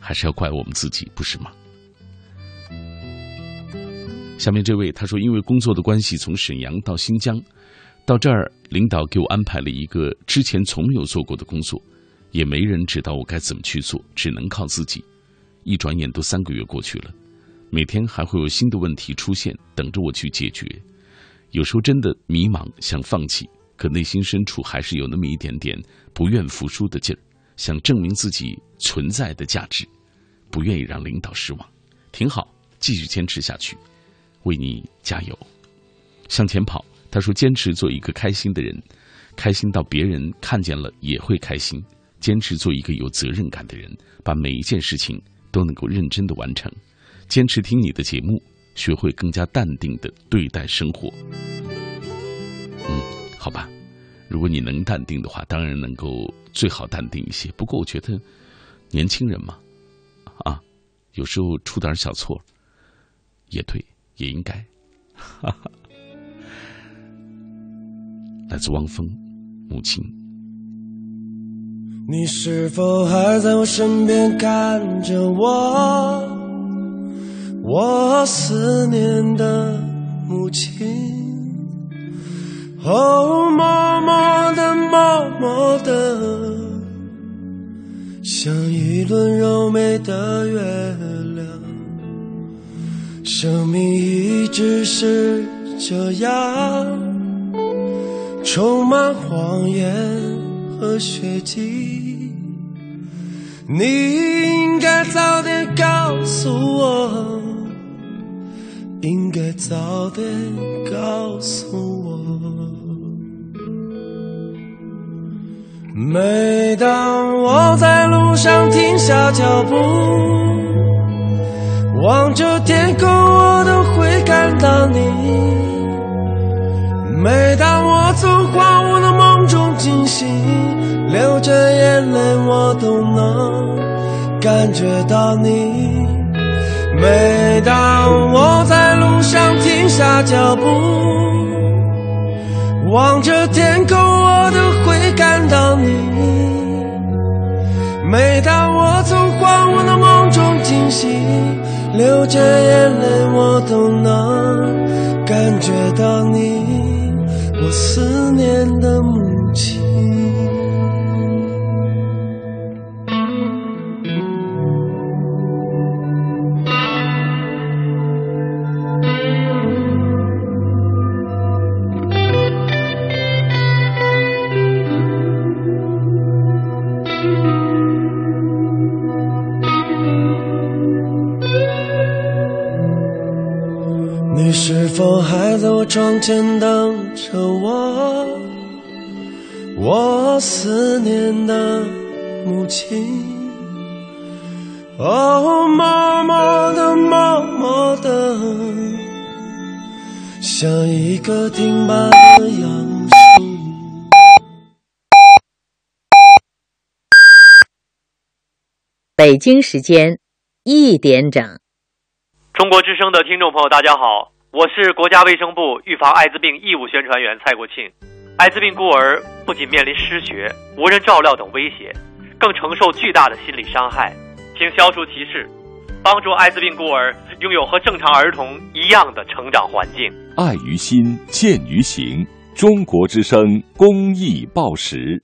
还是要怪我们自己，不是吗？下面这位他说，因为工作的关系，从沈阳到新疆，到这儿，领导给我安排了一个之前从没有做过的工作，也没人知道我该怎么去做，只能靠自己。一转眼都三个月过去了，每天还会有新的问题出现，等着我去解决。有时候真的迷茫，想放弃，可内心深处还是有那么一点点不愿服输的劲儿，想证明自己存在的价值，不愿意让领导失望。挺好，继续坚持下去，为你加油，向前跑。他说：“坚持做一个开心的人，开心到别人看见了也会开心。坚持做一个有责任感的人，把每一件事情。”都能够认真的完成，坚持听你的节目，学会更加淡定的对待生活。嗯，好吧，如果你能淡定的话，当然能够最好淡定一些。不过我觉得，年轻人嘛，啊，有时候出点小错，也对，也应该。哈哈。来自汪峰，母亲。你是否还在我身边看着我？我思念的母亲，哦，默默的，默默的，像一轮柔美的月。生命一直是这样，充满谎言。和血迹，你应该早点告诉我，应该早点告诉我。每当我在路上停下脚步，望着天空，我都会看到你。每当我从荒芜的梦中惊醒。流着眼泪，我都能感觉到你。每当我在路上停下脚步，望着天空，我都会感到你。每当我从荒芜的梦中惊醒，流着眼泪，我都能感觉到你，我思念的窗前等着我，我思念的母亲。哦，默默的，默默的，像一个挺拔的杨树。北京时间一点整。中国之声的听众朋友，大家好。我是国家卫生部预防艾滋病义务宣传员蔡国庆。艾滋病孤儿不仅面临失学、无人照料等威胁，更承受巨大的心理伤害。请消除歧视，帮助艾滋病孤儿拥有和正常儿童一样的成长环境。爱于心，见于行。中国之声公益报时。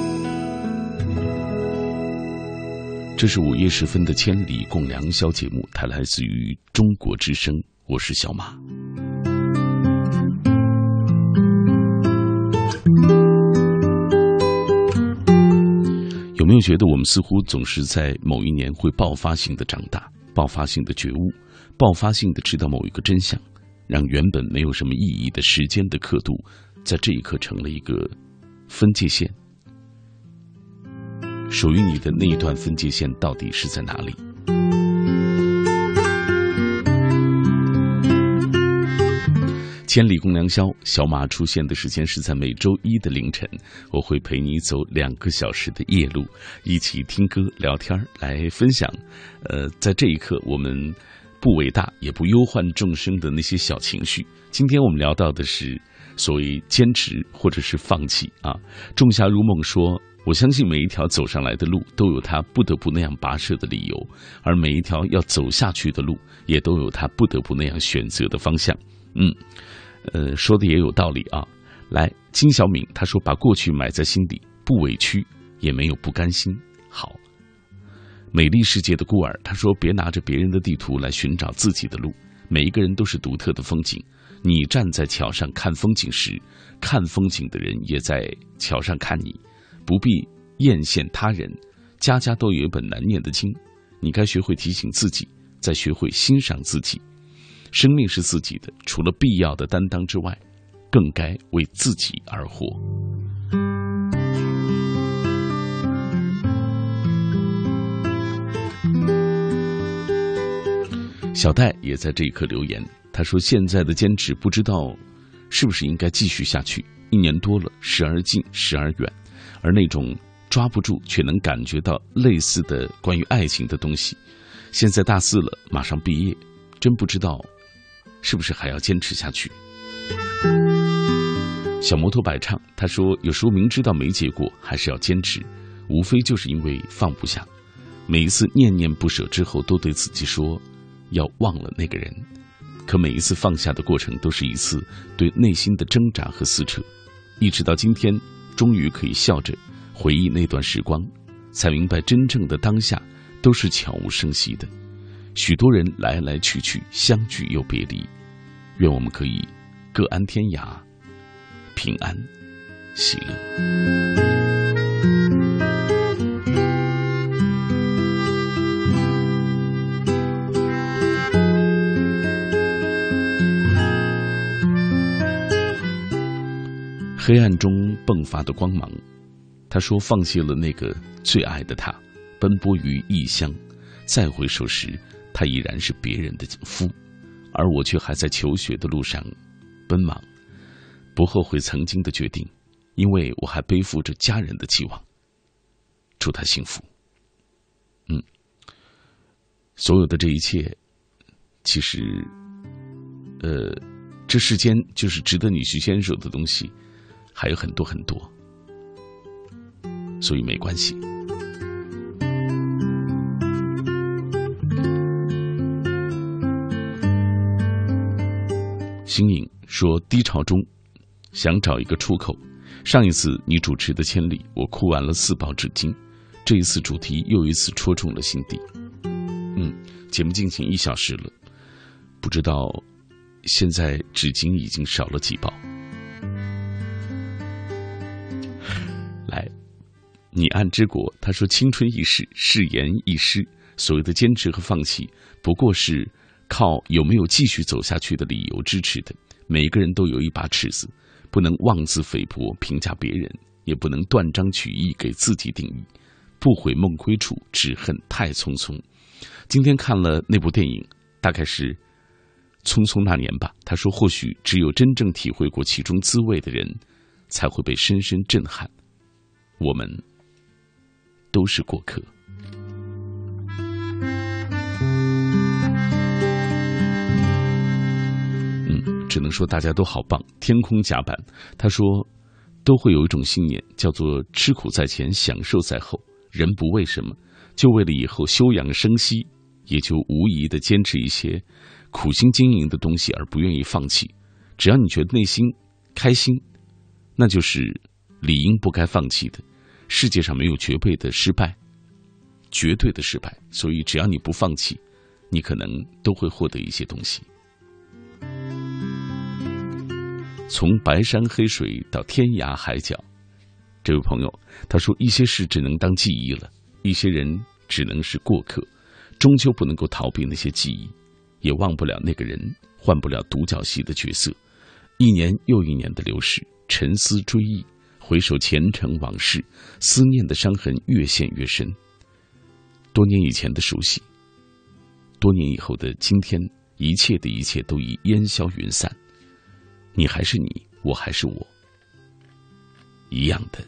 这是午夜时分的《千里共良宵》节目，它来自于中国之声，我是小马。有没有觉得我们似乎总是在某一年会爆发性的长大，爆发性的觉悟，爆发性的知道某一个真相，让原本没有什么意义的时间的刻度，在这一刻成了一个分界线，属于你的那一段分界线到底是在哪里？千里共良宵，小马出现的时间是在每周一的凌晨，我会陪你走两个小时的夜路，一起听歌、聊天来分享。呃，在这一刻，我们不伟大，也不忧患众生的那些小情绪。今天我们聊到的是所谓坚持或者是放弃啊。仲夏如梦说：“我相信每一条走上来的路都有他不得不那样跋涉的理由，而每一条要走下去的路也都有他不得不那样选择的方向。”嗯。呃，说的也有道理啊。来，金小敏他说：“把过去埋在心底，不委屈，也没有不甘心。”好。美丽世界的孤儿他说：“别拿着别人的地图来寻找自己的路，每一个人都是独特的风景。你站在桥上看风景时，看风景的人也在桥上看你，不必艳羡他人。家家都有一本难念的经，你该学会提醒自己，再学会欣赏自己。”生命是自己的，除了必要的担当之外，更该为自己而活。小戴也在这一刻留言，他说：“现在的坚持不知道是不是应该继续下去？一年多了，时而近，时而远，而那种抓不住却能感觉到类似的关于爱情的东西，现在大四了，马上毕业，真不知道。”是不是还要坚持下去？小摩托摆唱，他说：“有时候明知道没结果，还是要坚持，无非就是因为放不下。每一次念念不舍之后，都对自己说要忘了那个人。可每一次放下的过程，都是一次对内心的挣扎和撕扯。一直到今天，终于可以笑着回忆那段时光，才明白真正的当下都是悄无声息的。”许多人来来去去，相聚又别离，愿我们可以各安天涯，平安喜乐。黑暗中迸发的光芒，他说：“放弃了那个最爱的他，奔波于异乡，再回首时。”他已然是别人的夫，而我却还在求学的路上奔忙，不后悔曾经的决定，因为我还背负着家人的期望。祝他幸福。嗯，所有的这一切，其实，呃，这世间就是值得你去坚守的东西，还有很多很多，所以没关系。新颖说：“低潮中，想找一个出口。上一次你主持的《千里》，我哭完了四包纸巾。这一次主题又一次戳中了心底。嗯，节目进行一小时了，不知道现在纸巾已经少了几包。你岸之国，他说：青春易逝，誓言易失。所谓的坚持和放弃，不过是……”靠有没有继续走下去的理由支持的，每个人都有一把尺子，不能妄自菲薄评价别人，也不能断章取义给自己定义。不悔梦归处，只恨太匆匆。今天看了那部电影，大概是《匆匆那年》吧。他说，或许只有真正体会过其中滋味的人，才会被深深震撼。我们都是过客。嗯只能说大家都好棒。天空甲板，他说，都会有一种信念，叫做吃苦在前，享受在后。人不为什么，就为了以后休养生息，也就无疑的坚持一些苦心经营的东西，而不愿意放弃。只要你觉得内心开心，那就是理应不该放弃的。世界上没有绝对的失败，绝对的失败。所以只要你不放弃，你可能都会获得一些东西。从白山黑水到天涯海角，这位朋友他说：“一些事只能当记忆了，一些人只能是过客，终究不能够逃避那些记忆，也忘不了那个人，换不了独角戏的角色。一年又一年的流逝，沉思追忆，回首前尘往事思念的伤痕越陷越深。多年以前的熟悉多年以后的今天一切的一切都已烟消云散。你还是你我还是我一样的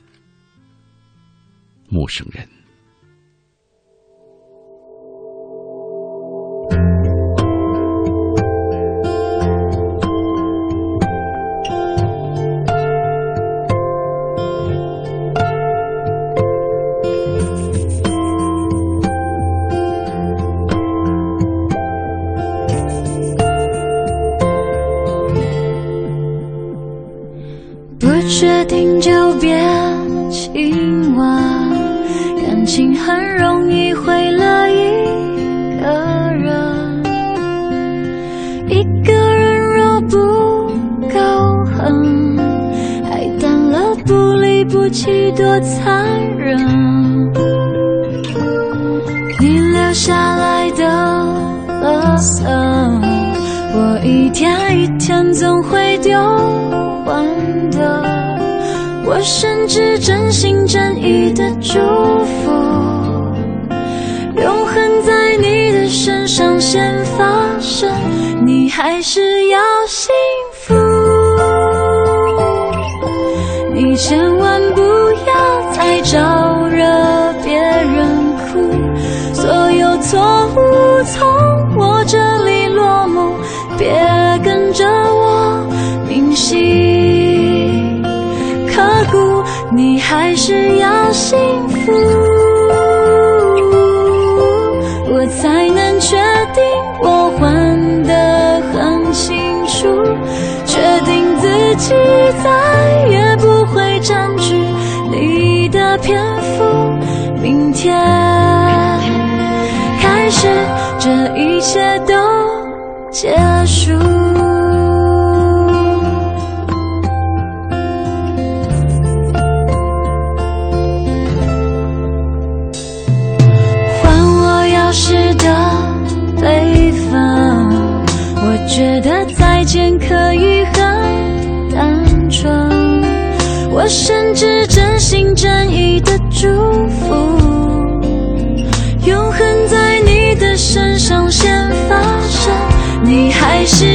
陌生人。多残忍。你留下来的垃圾，我一天一天总会丢完的。我甚至真心真意的祝福，永恒在你的身上先发生，你还是要幸福。你千万不。招惹别人哭所有错误从我这里落幕别跟着我铭心刻骨你还是要幸福。一切都结。是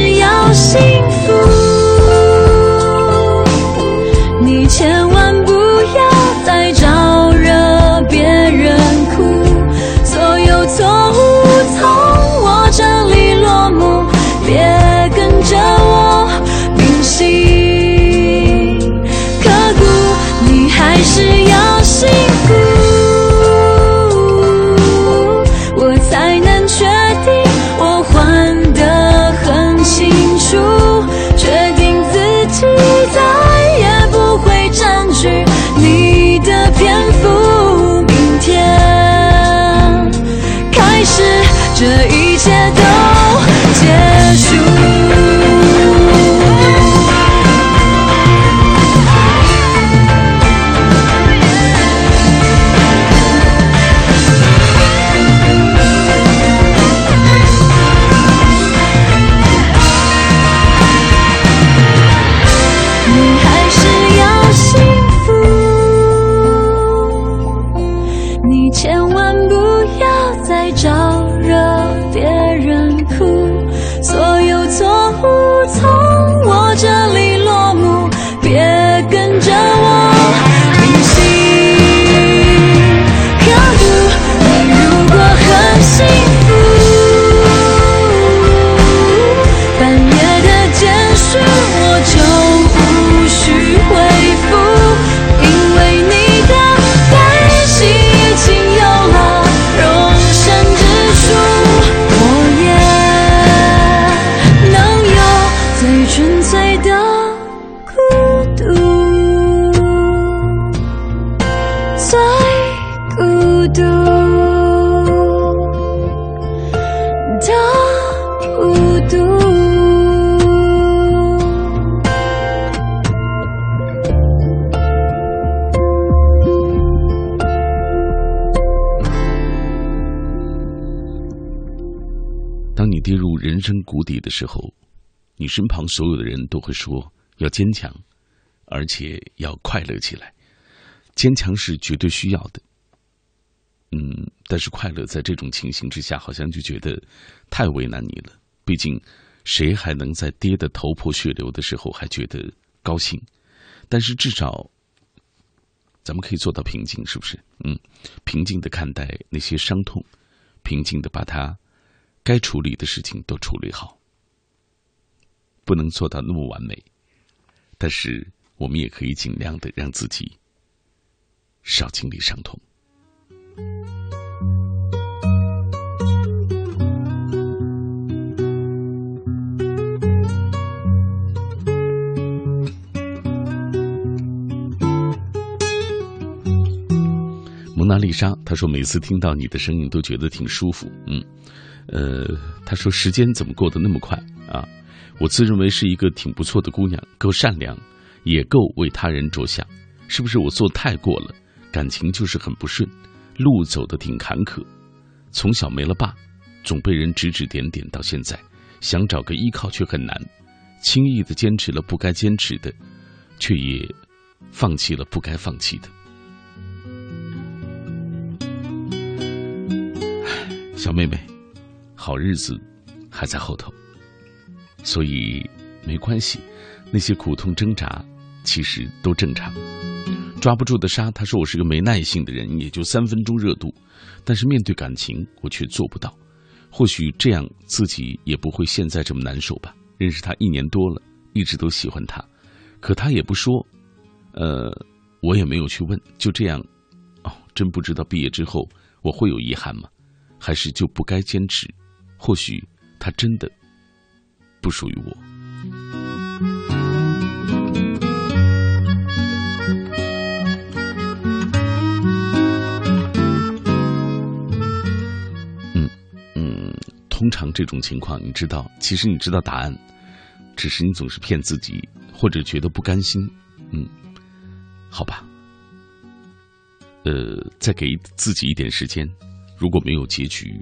的时候，你身旁所有的人都会说要坚强，而且要快乐起来。坚强是绝对需要的。嗯，但是快乐在这种情形之下，好像就觉得太为难你了。毕竟，谁还能在跌得头破血流的时候还觉得高兴？但是至少，咱们可以做到平静，是不是？嗯，平静的看待那些伤痛，平静的把它该处理的事情都处理好。不能做到那么完美，但是我们也可以尽量的让自己少经历伤痛。蒙娜丽莎，她说每次听到你的声音都觉得挺舒服。嗯，呃，她说时间怎么过得那么快啊？我自认为是一个挺不错的姑娘，够善良，也够为他人着想。是不是我做太过了？感情就是很不顺，路走得挺坎坷。从小没了爸，总被人指指点点，到现在想找个依靠却很难。轻易的坚持了不该坚持的，却也放弃了不该放弃的。小妹妹，好日子还在后头，所以没关系。那些苦痛挣扎，其实都正常。抓不住的沙，他说我是个没耐性的人，也就三分钟热度。但是面对感情，我却做不到。或许这样自己也不会现在这么难受吧。认识他一年多了，一直都喜欢他，可他也不说，呃，我也没有去问。就这样，哦，真不知道毕业之后我会有遗憾吗？还是就不该坚持？或许他真的不属于我。嗯嗯，通常这种情况，你知道，其实你知道答案，只是你总是骗自己，或者觉得不甘心。嗯，好吧，呃，再给自己一点时间。如果没有结局，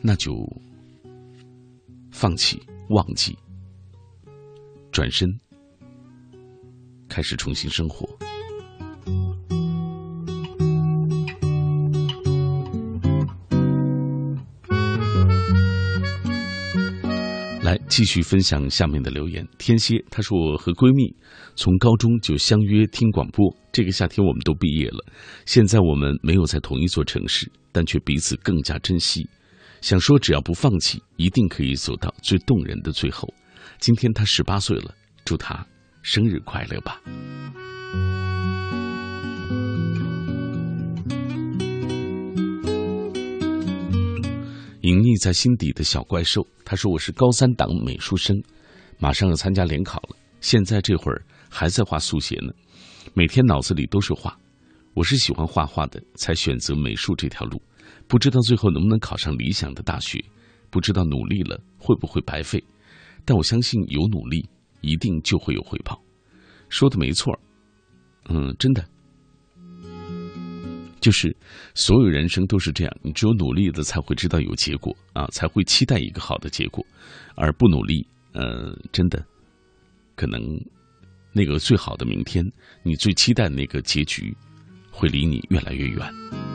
那就放弃、忘记，转身，开始重新生活。来，继续分享下面的留言。天蝎，她说我和闺蜜从高中就相约听广播，这个夏天我们都毕业了，现在我们没有在同一座城市，但却彼此更加珍惜。想说，只要不放弃，一定可以走到最动人的最后。今天他十八岁了，祝他生日快乐吧。隐匿在心底的小怪兽，他说：“我是高三党美术生，马上要参加联考了。现在这会儿还在画速写呢，每天脑子里都是画。我是喜欢画画的，才选择美术这条路。不知道最后能不能考上理想的大学，不知道努力了会不会白费。但我相信有努力，一定就会有回报。说的没错，嗯，真的。”就是所有人生都是这样，你只有努力了才会知道有结果啊，才会期待一个好的结果，而不努力，呃，真的可能那个最好的明天，你最期待的那个结局，会离你越来越远。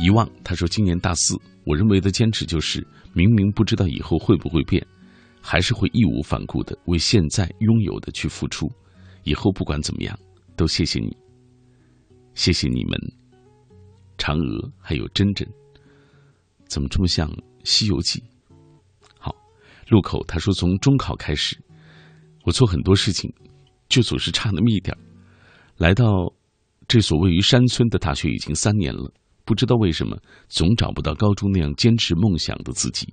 遗忘，他说今年大四，我认为的坚持就是，明明不知道以后会不会变。还是会义无反顾的为现在拥有的去付出，以后不管怎么样，都谢谢你，谢谢你们，嫦娥还有真真，怎么这么像《西游记》？好，路口他说从中考开始，我做很多事情就总是差那么一点来到这所位于山村的大学已经三年了，不知道为什么总找不到高中那样坚持梦想的自己，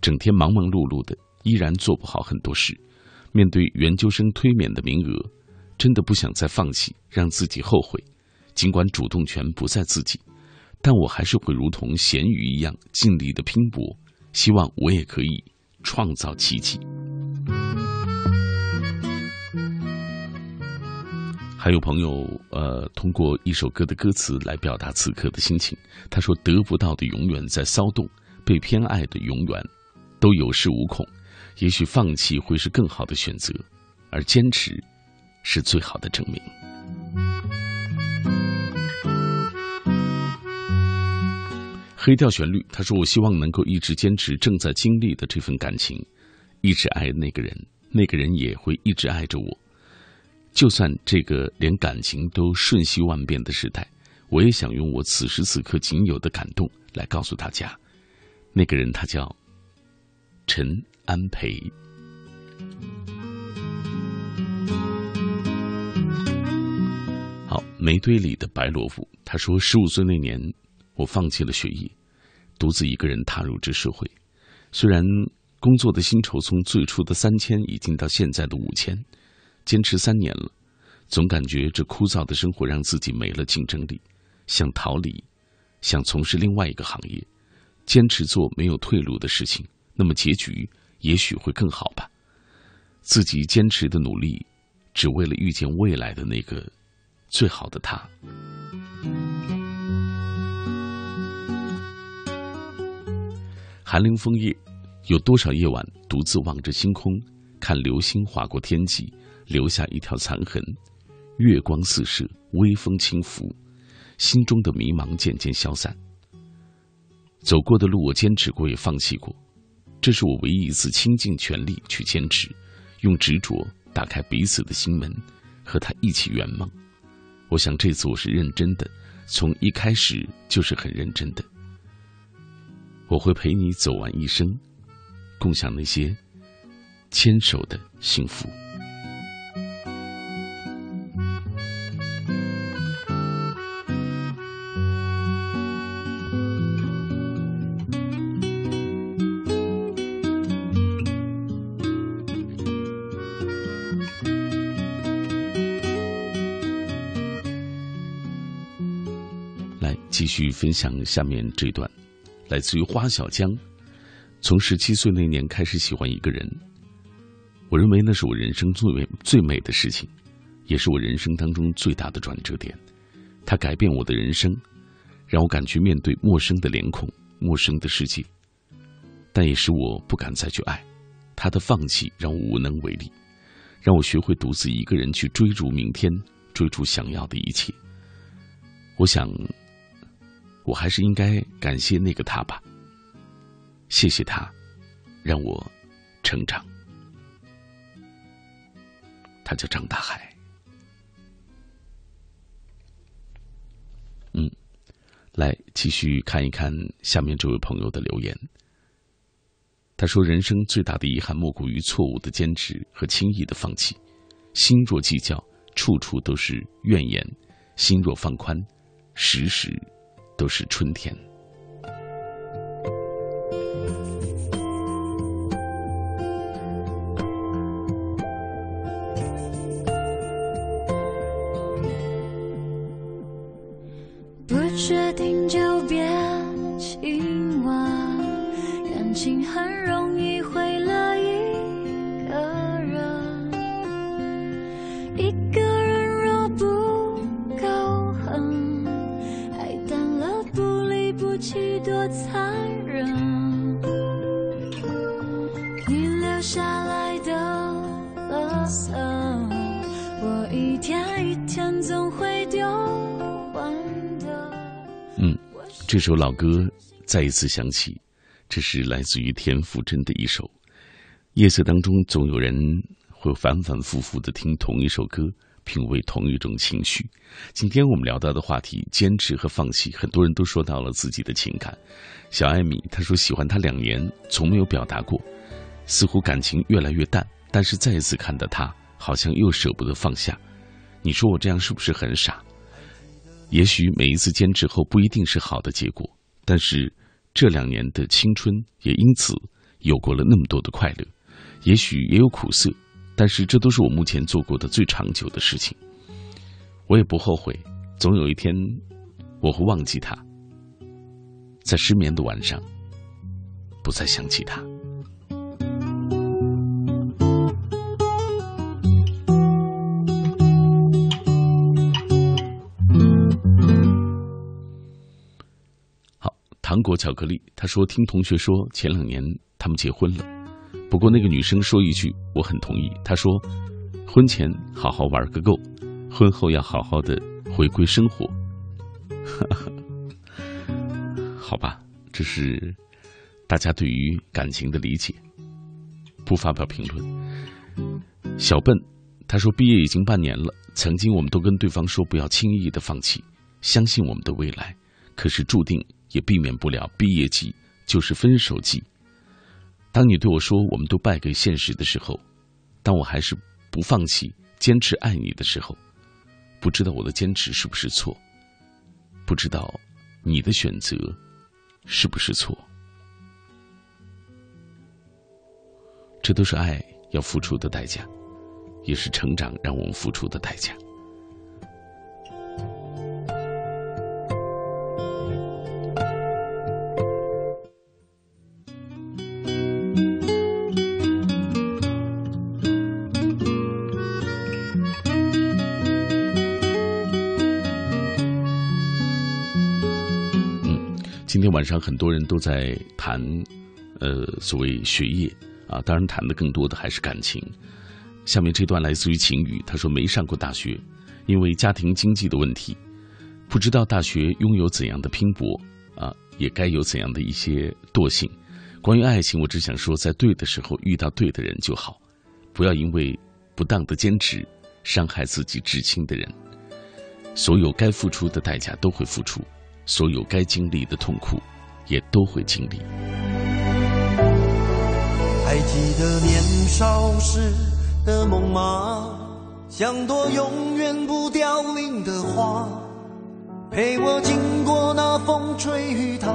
整天忙忙碌碌的。依然做不好很多事，面对研究生推免的名额，真的不想再放弃，让自己后悔。尽管主动权不在自己，但我还是会如同咸鱼一样尽力的拼搏，希望我也可以创造奇迹。还有朋友，呃，通过一首歌的歌词来表达此刻的心情。他说：“得不到的永远在骚动，被偏爱的永远都有恃无恐。”也许放弃会是更好的选择，而坚持是最好的证明。黑调旋律，他说：“我希望能够一直坚持正在经历的这份感情，一直爱那个人，那个人也会一直爱着我。就算这个连感情都瞬息万变的时代，我也想用我此时此刻仅有的感动来告诉大家，那个人他叫陈安培。”好，煤堆里的白萝卜，他说：“十五岁那年。”我放弃了学业，独自一个人踏入这社会。虽然工作的薪酬从最初的三千已经到现在的五千，坚持三年了，总感觉这枯燥的生活让自己没了竞争力，想逃离，想从事另外一个行业，坚持做没有退路的事情，那么结局也许会更好吧。自己坚持的努力，只为了遇见未来的那个最好的他。寒凌风夜，有多少夜晚独自望着星空，看流星划过天际，留下一条残痕。月光四射，微风轻拂，心中的迷茫渐渐消散。走过的路，我坚持过，也放弃过。这是我唯一一次倾尽全力去坚持，用执着打开彼此的心门，和他一起圆梦。我想这次我是认真的，从一开始就是很认真的。我会陪你走完一生，共享那些牵手的幸福。续分享下面这段。来自于花小江，从十七岁那年开始喜欢一个人，我认为那是我人生最美最美的事情，也是我人生当中最大的转折点。它改变我的人生，让我敢去面对陌生的脸孔、陌生的世界，但也使我不敢再去爱。他的放弃让我无能为力，让我学会独自一个人去追逐明天，追逐想要的一切。我想。我还是应该感谢那个他吧。谢谢他，让我成长。他叫张大海。嗯，来继续看一看下面这位朋友的留言。他说：“人生最大的遗憾，莫过于错误的坚持和轻易的放弃。心若计较，处处都是怨言；心若放宽，时时。”都是春天。不确定就别亲吻，感情很容易毁了一个人。一个这首老歌再一次响起，这是来自于田馥甄的一首。夜色当中，总有人会反反复复的听同一首歌，品味同一种情绪。今天我们聊到的话题，坚持和放弃，很多人都说到了自己的情感。小艾米她说喜欢他两年，从没有表达过，似乎感情越来越淡，但是再一次看到他，好像又舍不得放下。你说我这样是不是很傻？也许每一次坚持后不一定是好的结果，但是这两年的青春也因此有过了那么多的快乐，也许也有苦涩，但是这都是我目前做过的最长久的事情。我也不后悔，总有一天我会忘记他，在失眠的晚上不再想起他。糖果巧克力，他说听同学说前两年他们结婚了，不过那个女生说一句，我很同意。她说：“婚前好好玩个够，婚后要好好的回归生活。”好吧，这是大家对于感情的理解，不发表评论。小笨他说：“毕业已经半年了，曾经我们都跟对方说不要轻易的放弃，相信我们的未来。可是注定也避免不了毕业季就是分手季。当你对我说我们都败给现实的时候，当我还是不放弃、坚持爱你的时候，不知道我的坚持是不是错？不知道你的选择是不是错？这都是爱要付出的代价。”也是成长让我们付出的代价。晚上很多人都在谈，呃，所谓学业啊，当然谈的更多的还是感情。下面这段来自于晴雨，他说没上过大学，因为家庭经济的问题，不知道大学拥有怎样的拼搏啊，也该有怎样的一些惰性。关于爱情，我只想说，在对的时候遇到对的人就好，不要因为不当的坚持伤害自己至亲的人。所有该付出的代价都会付出，所有该经历的痛苦也都会经历。还记得年少时。的梦吗？像朵永远不凋零的花，陪我经过那风吹雨打，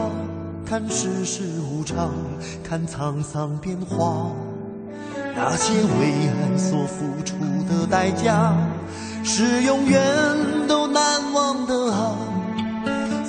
看世事无常，看沧桑变化。那些为爱所付出的代价，是永远都难忘的啊！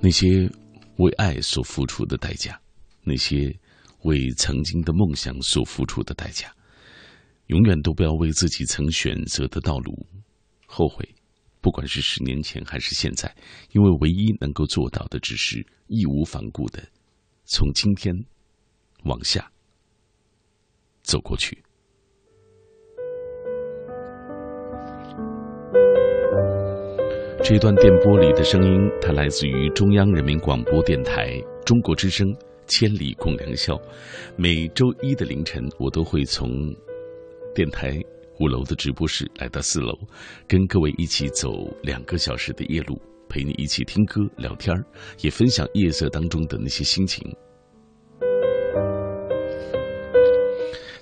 那些为爱所付出的代价，那些为曾经的梦想所付出的代价，永远都不要为自己曾选择的道路后悔。不管是十年前还是现在，因为唯一能够做到的，只是义无反顾的从今天往下走过去。这段电波里的声音，它来自于中央人民广播电台中国之声《千里共良宵》。每周一的凌晨，我都会从电台五楼的直播室来到四楼，跟各位一起走两个小时的夜路，陪你一起听歌、聊天也分享夜色当中的那些心情。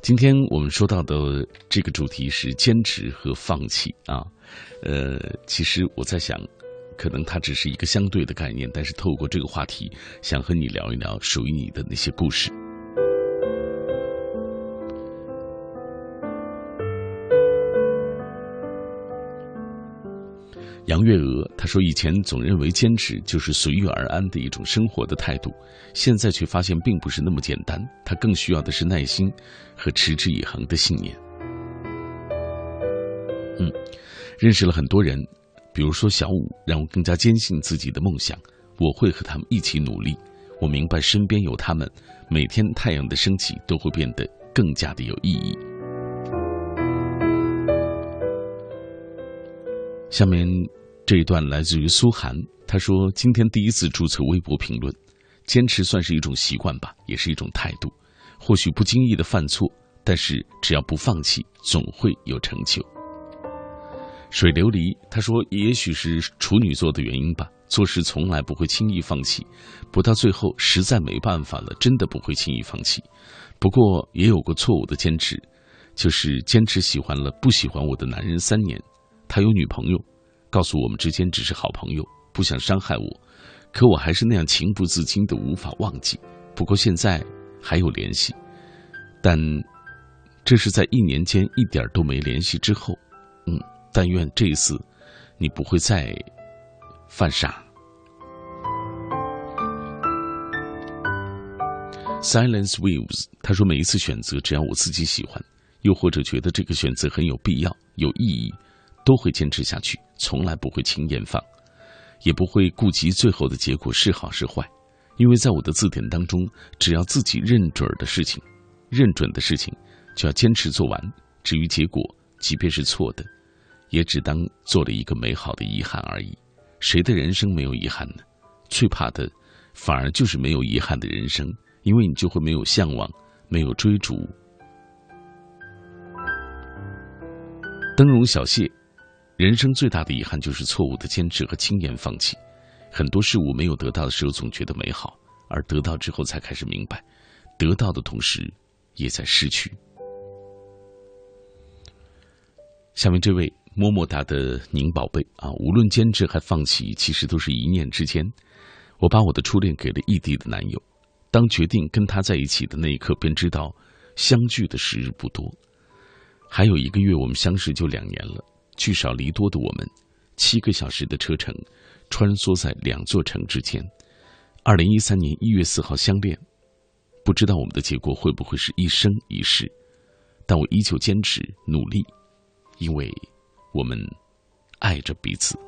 今天我们说到的这个主题是坚持和放弃啊，呃，其实我在想，可能它只是一个相对的概念，但是透过这个话题，想和你聊一聊属于你的那些故事。杨月娥她说：“以前总认为坚持就是随遇而安的一种生活的态度，现在却发现并不是那么简单。她更需要的是耐心和持之以恒的信念。”嗯，认识了很多人，比如说小五，让我更加坚信自己的梦想。我会和他们一起努力。我明白身边有他们，每天太阳的升起都会变得更加的有意义。下面这一段来自于苏涵，他说：“今天第一次注册微博评论，坚持算是一种习惯吧，也是一种态度。或许不经意的犯错，但是只要不放弃，总会有成就。”水琉璃他说：“也许是处女座的原因吧，做事从来不会轻易放弃，不到最后实在没办法了，真的不会轻易放弃。不过也有过错误的坚持，就是坚持喜欢了不喜欢我的男人三年。”他有女朋友，告诉我们之间只是好朋友，不想伤害我，可我还是那样情不自禁的无法忘记。不过现在还有联系，但这是在一年间一点都没联系之后。但愿这一次你不会再犯傻。Silence waves，他说每一次选择，只要我自己喜欢，又或者觉得这个选择很有必要、有意义。都会坚持下去，从来不会轻言放，也不会顾及最后的结果是好是坏，因为在我的字典当中，只要自己认准的事情，认准的事情，就要坚持做完。至于结果，即便是错的，也只当做了一个美好的遗憾而已。谁的人生没有遗憾呢？最怕的，反而就是没有遗憾的人生，因为你就会没有向往，没有追逐。灯笼小谢。人生最大的遗憾就是错误的坚持和轻言放弃。很多事物没有得到的时候，总觉得美好；而得到之后，才开始明白，得到的同时，也在失去。下面这位么么哒的宁宝贝啊，无论坚持还放弃，其实都是一念之间。我把我的初恋给了异地的男友，当决定跟他在一起的那一刻，便知道相聚的时日不多。还有一个月，我们相识就两年了。聚少离多的我们，七个小时的车程，穿梭在两座城之间。二零一三年一月四号相恋，不知道我们的结果会不会是一生一世，但我依旧坚持努力，因为我们爱着彼此。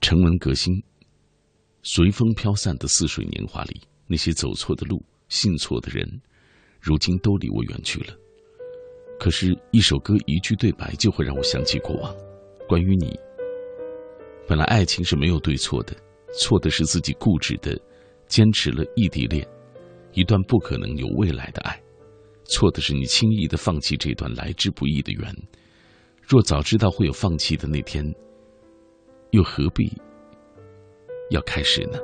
城门革新，随风飘散的似水年华里，那些走错的路、信错的人，如今都离我远去了。可是，一首歌、一句对白，就会让我想起过往。关于你，本来爱情是没有对错的，错的是自己固执的坚持了异地恋，一段不可能有未来的爱；错的是你轻易的放弃这段来之不易的缘。若早知道会有放弃的那天。又何必要开始呢？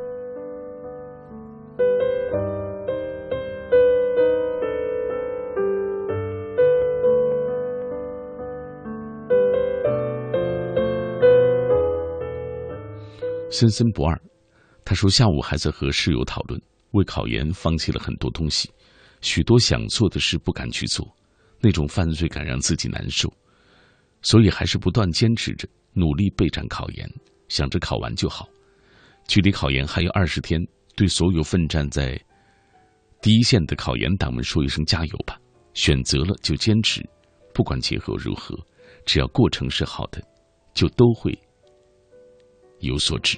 森森不二，他说下午还在和室友讨论，为考研放弃了很多东西，许多想做的事不敢去做，那种犯罪感让自己难受，所以还是不断坚持着，努力备战考研，想着考完就好。距离考研还有二十天，对所有奋战在第一线的考研党们说一声加油吧！选择了就坚持，不管结果如何，只要过程是好的，就都会有所值。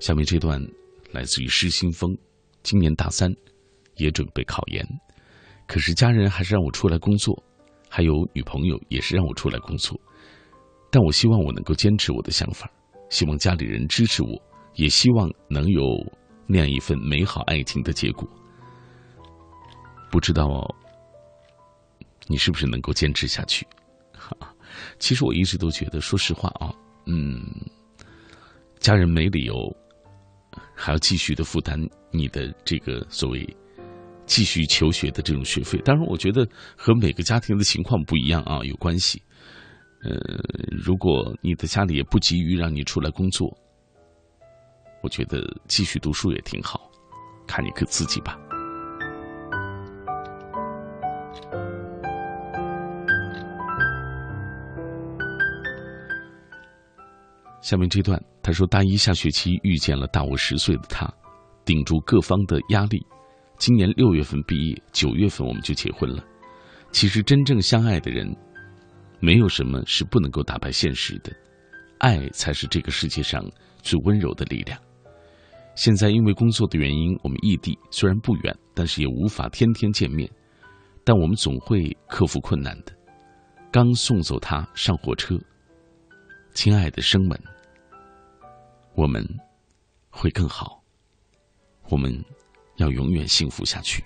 下面这段来自于失心疯，今年大三，也准备考研，可是家人还是让我出来工作，还有女朋友也是让我出来工作，但我希望我能够坚持我的想法，希望家里人支持我，也希望能有那样一份美好爱情的结果。不知道你是不是能够坚持下去？其实我一直都觉得，说实话啊，嗯，家人没理由。还要继续的负担你的这个所谓继续求学的这种学费，当然，我觉得和每个家庭的情况不一样啊，有关系。呃，如果你的家里也不急于让你出来工作，我觉得继续读书也挺好，看你可自己吧。下面这段，他说：“大一下学期遇见了大我十岁的他，顶住各方的压力，今年六月份毕业，九月份我们就结婚了。其实真正相爱的人，没有什么是不能够打败现实的，爱才是这个世界上最温柔的力量。现在因为工作的原因，我们异地，虽然不远，但是也无法天天见面，但我们总会克服困难的。刚送走他上火车，亲爱的生们。”我们会更好，我们要永远幸福下去。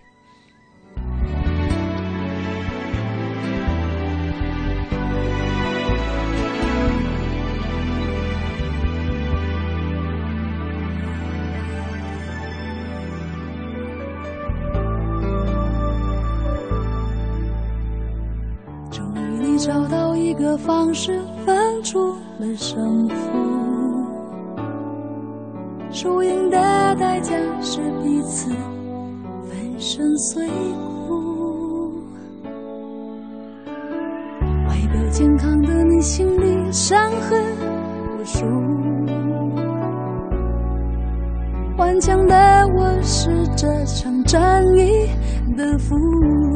方式，分出了胜负。输赢的代价是彼此粉身碎骨，外表健康的你心里伤痕无数，顽强的我是这场战役的俘虏，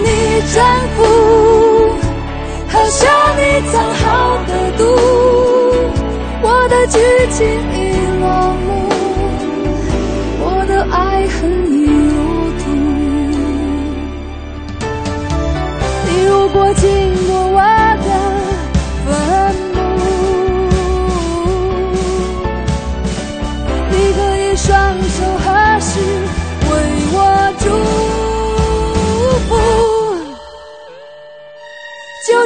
你丈夫，喝下你藏好的毒。我的剧情已落幕，我的爱恨已入土。你如果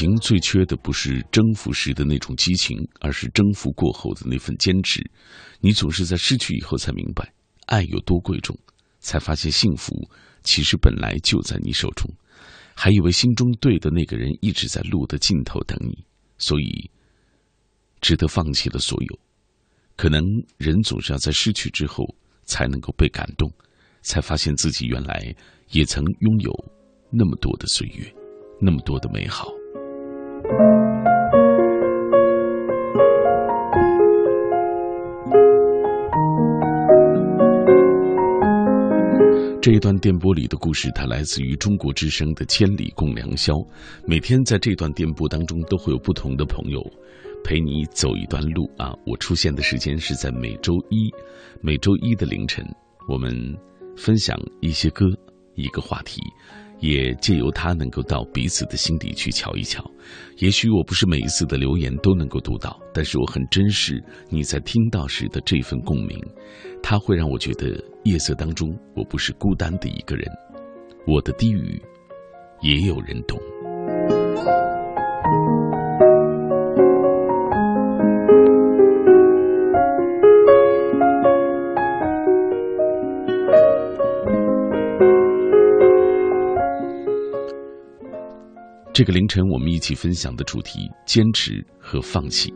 情最缺的不是征服时的那种激情，而是征服过后的那份坚持。你总是在失去以后才明白爱有多贵重，才发现幸福其实本来就在你手中，还以为心中对的那个人一直在路的尽头等你，所以值得放弃了所有。可能人总是要在失去之后才能够被感动，才发现自己原来也曾拥有那么多的岁月，那么多的美好。这一段电波里的故事，它来自于中国之声的《千里共良宵》。每天在这段电波当中，都会有不同的朋友陪你走一段路啊。我出现的时间是在每周一，每周一的凌晨，我们分享一些歌，一个话题，也借由它能够到彼此的心底去瞧一瞧。也许我不是每一次的留言都能够读到，但是我很珍视你在听到时的这份共鸣，它会让我觉得夜色当中我不是孤单的一个人，我的低语也有人懂。这个凌晨，我们一起分享的主题：坚持和放弃。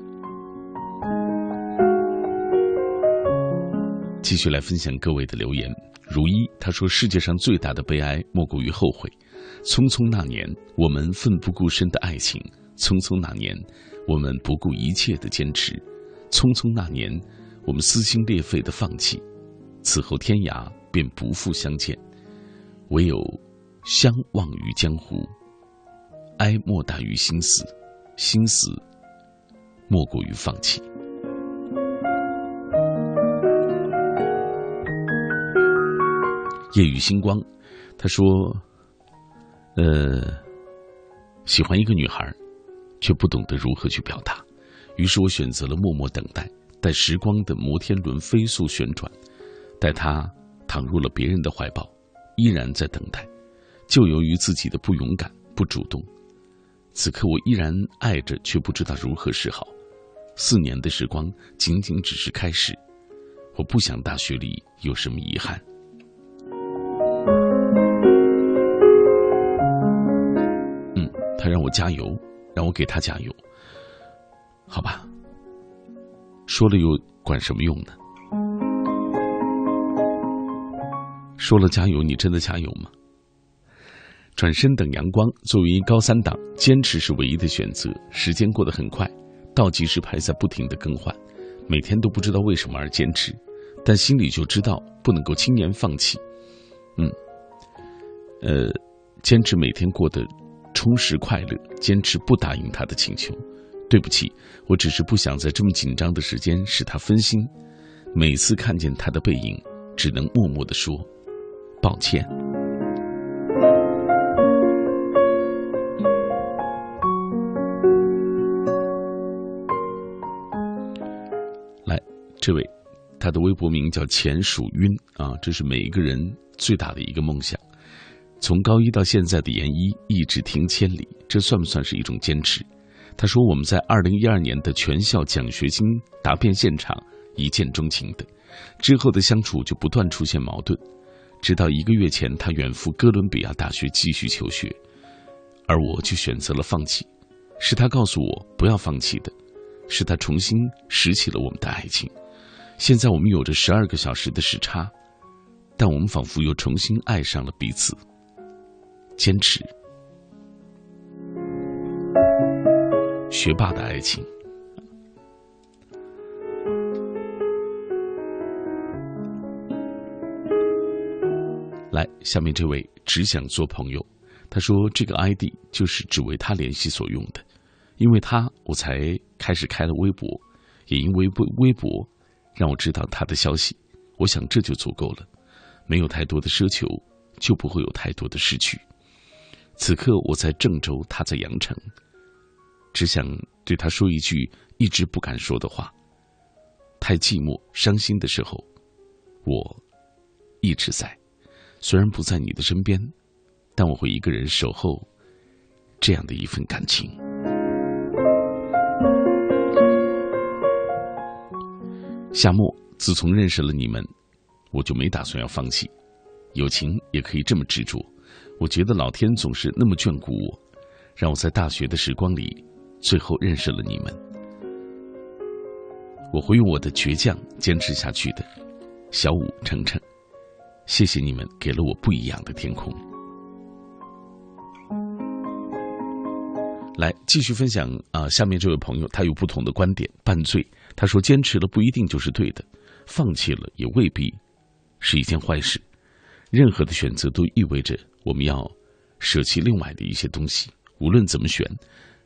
继续来分享各位的留言。如一他说：“世界上最大的悲哀，莫过于后悔。匆匆那年，我们奋不顾身的爱情；匆匆那年，我们不顾一切的坚持；匆匆那年，我们撕心裂肺的放弃。此后天涯便不复相见，唯有相忘于江湖。哀莫大于心死，心死莫过于放弃。”夜雨星光，他说：“呃，喜欢一个女孩，却不懂得如何去表达，于是我选择了默默等待，待时光的摩天轮飞速旋转，待她躺入了别人的怀抱，依然在等待。就由于自己的不勇敢、不主动，此刻我依然爱着，却不知道如何是好。四年的时光仅仅只是开始，我不想大学里有什么遗憾。”嗯，他让我加油，让我给他加油，好吧？说了又管什么用呢？说了加油，你真的加油吗？转身等阳光，作为高三党，坚持是唯一的选择。时间过得很快，倒计时牌在不停的更换，每天都不知道为什么而坚持，但心里就知道不能够轻言放弃。嗯，呃，坚持每天过得充实快乐，坚持不答应他的请求。对不起，我只是不想在这么紧张的时间使他分心。每次看见他的背影，只能默默的说抱歉。这位，他的微博名叫钱属晕啊，这是每一个人最大的一个梦想。从高一到现在的研一，一直停千里，这算不算是一种坚持？他说：“我们在二零一二年的全校奖学金答辩现场一见钟情的，之后的相处就不断出现矛盾，直到一个月前，他远赴哥伦比亚大学继续求学，而我却选择了放弃。是他告诉我不要放弃的，是他重新拾起了我们的爱情。现在我们有着十二个小时的时差，但我们仿佛又重新爱上了彼此。坚持。”学霸的爱情。来，下面这位只想做朋友，他说这个 ID 就是只为他联系所用的，因为他我才开始开了微博，也因为微微博让我知道他的消息，我想这就足够了，没有太多的奢求，就不会有太多的失去。此刻我在郑州，他在阳城。只想对他说一句一直不敢说的话。太寂寞、伤心的时候，我一直在。虽然不在你的身边，但我会一个人守候这样的一份感情。夏末，自从认识了你们，我就没打算要放弃。友情也可以这么执着。我觉得老天总是那么眷顾我，让我在大学的时光里。最后认识了你们，我会用我的倔强坚持下去的。小五、程程，谢谢你们给了我不一样的天空。来继续分享啊，下面这位朋友他有不同的观点。半醉，他说坚持了不一定就是对的，放弃了也未必是一件坏事。任何的选择都意味着我们要舍弃另外的一些东西，无论怎么选。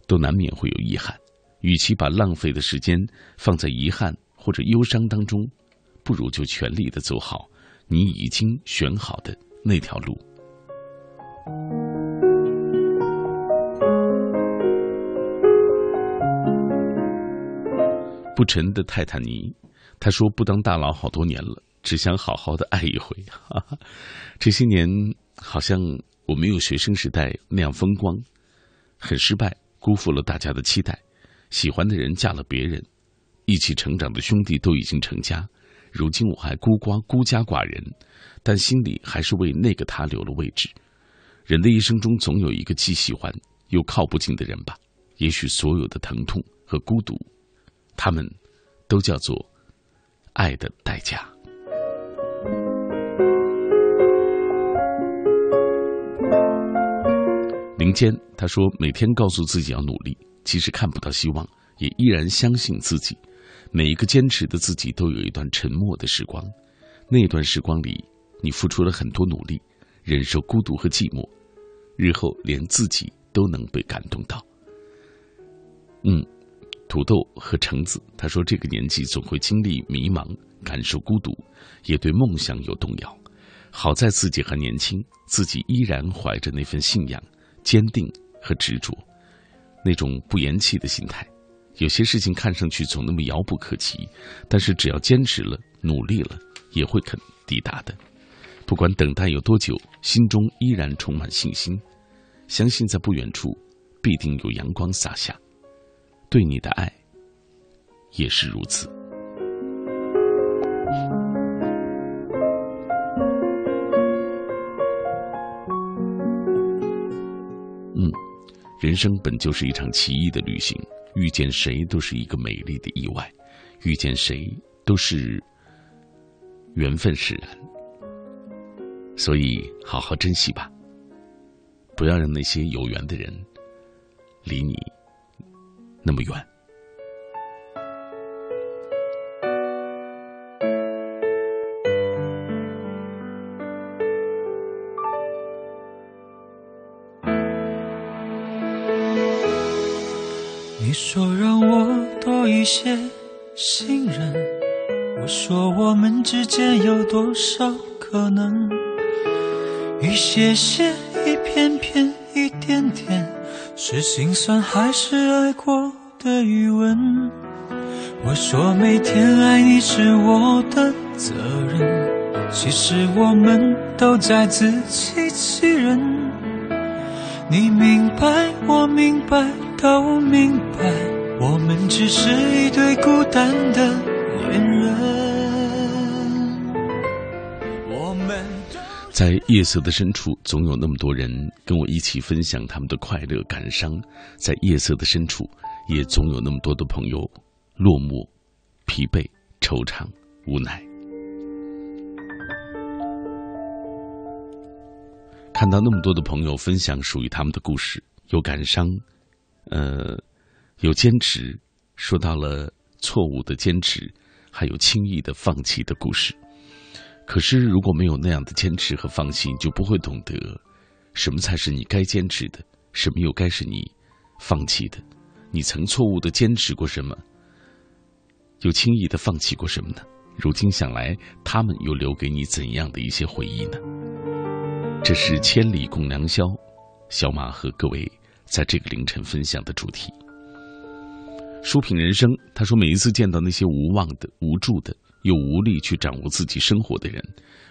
都难免会有遗憾，与其把浪费的时间放在遗憾或者忧伤当中，不如就全力的走好你已经选好的那条路。不沉的泰坦尼，他说不当大佬好多年了，只想好好的爱一回。这些年好像我没有学生时代那样风光，很失败。辜负了大家的期待，喜欢的人嫁了别人，一起成长的兄弟都已经成家，如今我还孤寡孤家寡人，但心里还是为那个他留了位置。人的一生中总有一个既喜欢又靠不近的人吧，也许所有的疼痛和孤独，他们都叫做爱的代价。林间他说：“每天告诉自己要努力，即使看不到希望，也依然相信自己。每一个坚持的自己，都有一段沉默的时光。那段时光里，你付出了很多努力，忍受孤独和寂寞，日后连自己都能被感动到。”嗯，土豆和橙子他说：“这个年纪总会经历迷茫，感受孤独，也对梦想有动摇。好在自己还年轻，自己依然怀着那份信仰。”坚定和执着，那种不言弃的心态。有些事情看上去总那么遥不可及，但是只要坚持了、努力了，也会肯抵达的。不管等待有多久，心中依然充满信心，相信在不远处必定有阳光洒下。对你的爱也是如此。嗯人生本就是一场奇异的旅行，遇见谁都是一个美丽的意外，遇见谁都是缘分使然。所以，好好珍惜吧，不要让那些有缘的人离你那么远。你说让我多一些信任我说我们之间有多少可能？一些些一片片一点点是心酸还是爱过？的余温？我说每天爱你是我的责任，其实我们都在自欺欺人。你明白，我明白，都明白，我们只是一对孤单的恋人。我们在夜色的深处，总有那么多人跟我一起分享他们的快乐、感伤。在夜色的深处，也总有那么多的朋友落寞。疲惫、惆怅、无奈，看到那么多的朋友分享属于他们的故事，有感伤，呃，有坚持，说到了错误的坚持，还有轻易的放弃的故事。可是，如果没有那样的坚持和放弃，你就不会懂得什么才是你该坚持的，什么又该是你放弃的。你曾错误的坚持过什么？又轻易的放弃过什么呢？如今想来，他们又留给你怎样的一些回忆呢？这是千里共良宵，小马和各位在这个凌晨分享的主题。书品人生，他说，每一次见到那些无望的、无助的，又无力去掌握自己生活的人，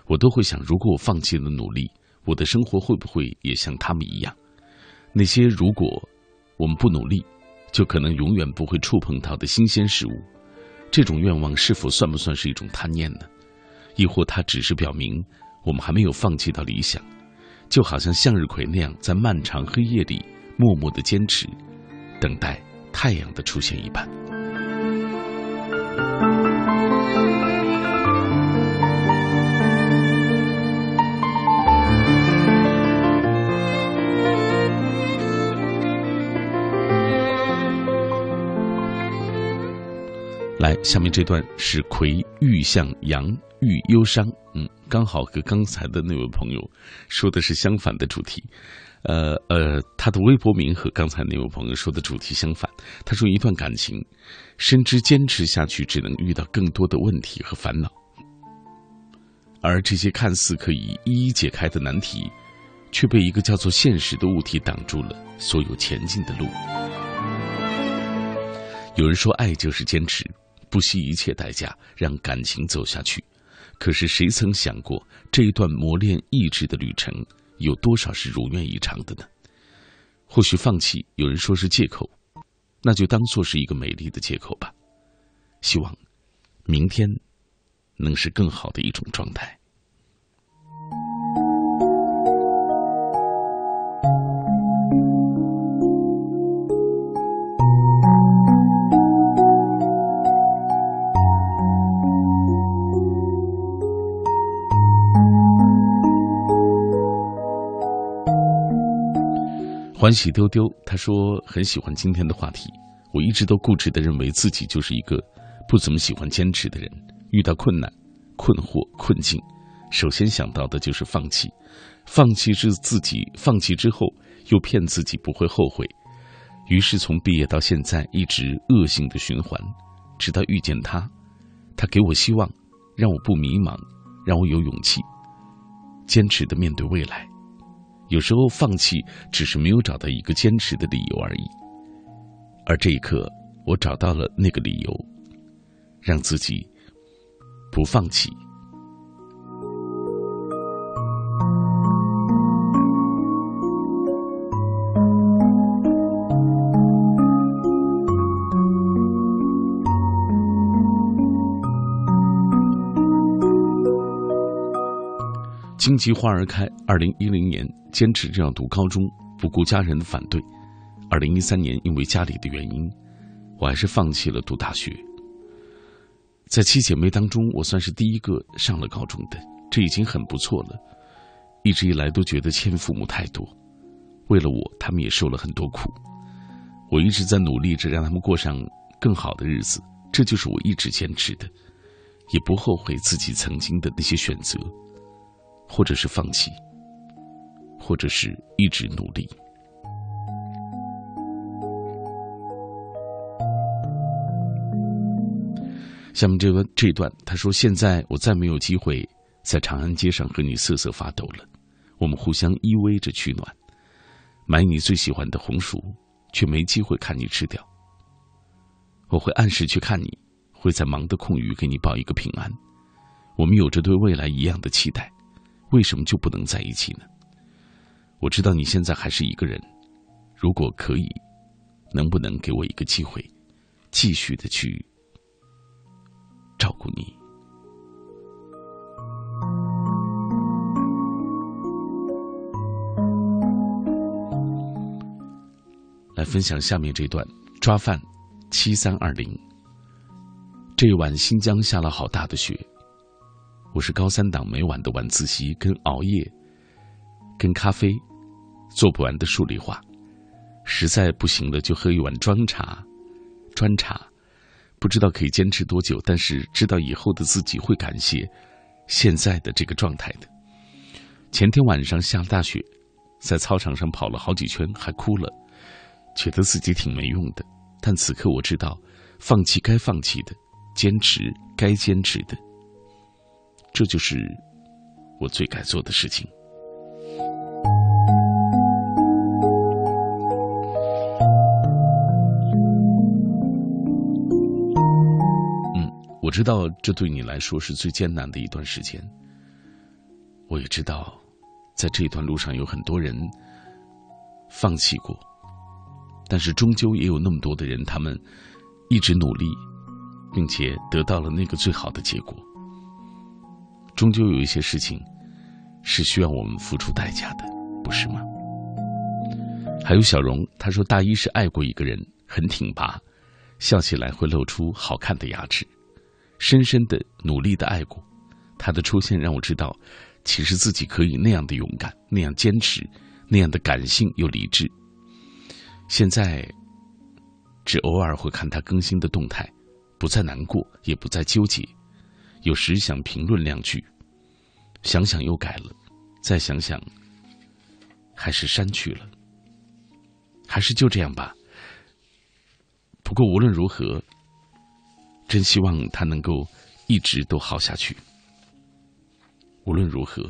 我都会想：如果我放弃了努力，我的生活会不会也像他们一样？那些如果我们不努力，就可能永远不会触碰到的新鲜事物。这种愿望是否算不算是一种贪念呢？亦或它只是表明我们还没有放弃到理想，就好像向日葵那样，在漫长黑夜里默默的坚持，等待太阳的出现一般。来，下面这段是葵欲向阳欲忧伤，嗯，刚好和刚才的那位朋友说的是相反的主题，呃呃，他的微博名和刚才那位朋友说的主题相反。他说，一段感情，深知坚持下去只能遇到更多的问题和烦恼，而这些看似可以一一解开的难题，却被一个叫做现实的物体挡住了所有前进的路。有人说，爱就是坚持。不惜一切代价让感情走下去，可是谁曾想过这一段磨练意志的旅程有多少是如愿以偿的呢？或许放弃有人说是借口，那就当做是一个美丽的借口吧。希望明天能是更好的一种状态。欢喜丢丢，他说很喜欢今天的话题。我一直都固执的认为自己就是一个不怎么喜欢坚持的人。遇到困难、困惑、困境，首先想到的就是放弃。放弃是自己，放弃之后又骗自己不会后悔。于是从毕业到现在，一直恶性的循环，直到遇见他，他给我希望，让我不迷茫，让我有勇气，坚持的面对未来。有时候放弃只是没有找到一个坚持的理由而已，而这一刻，我找到了那个理由，让自己不放弃。荆棘花儿开。二零一零年，坚持这样读高中，不顾家人的反对。二零一三年，因为家里的原因，我还是放弃了读大学。在七姐妹当中，我算是第一个上了高中的，这已经很不错了。一直以来都觉得欠父母太多，为了我，他们也受了很多苦。我一直在努力着让他们过上更好的日子，这就是我一直坚持的，也不后悔自己曾经的那些选择。或者是放弃，或者是一直努力。下面这段这段，他说：“现在我再没有机会在长安街上和你瑟瑟发抖了，我们互相依偎着取暖，买你最喜欢的红薯，却没机会看你吃掉。我会按时去看你，会在忙的空余给你报一个平安。我们有着对未来一样的期待，为什么就不能在一起呢？我知道你现在还是一个人，如果可以，能不能给我一个机会，继续的去？”照顾你。来分享下面这段抓饭，七三二零。这晚新疆下了好大的雪，我是高三党每晚的晚自习跟熬夜，跟咖啡，做不完的数理化，实在不行了就喝一碗砖茶，砖茶。不知道可以坚持多久，但是知道以后的自己会感谢现在的这个状态的。前天晚上下了大雪，在操场上跑了好几圈，还哭了，觉得自己挺没用的。但此刻我知道，放弃该放弃的，坚持该坚持的，这就是我最该做的事情。嗯我知道这对你来说是最艰难的一段时间。我也知道，在这段路上有很多人放弃过，但是终究也有那么多的人，他们一直努力，并且得到了那个最好的结果。终究有一些事情是需要我们付出代价的，不是吗？还有小荣，他说大一是爱过一个人，很挺拔，笑起来会露出好看的牙齿。深深的努力的爱过，他的出现让我知道，其实自己可以那样的勇敢，那样坚持，那样的感性又理智。现在，只偶尔会看他更新的动态，不再难过，也不再纠结。有时想评论两句，想想又改了，再想想，还是删去了。还是就这样吧。不过无论如何。真希望他能够一直都好下去。无论如何，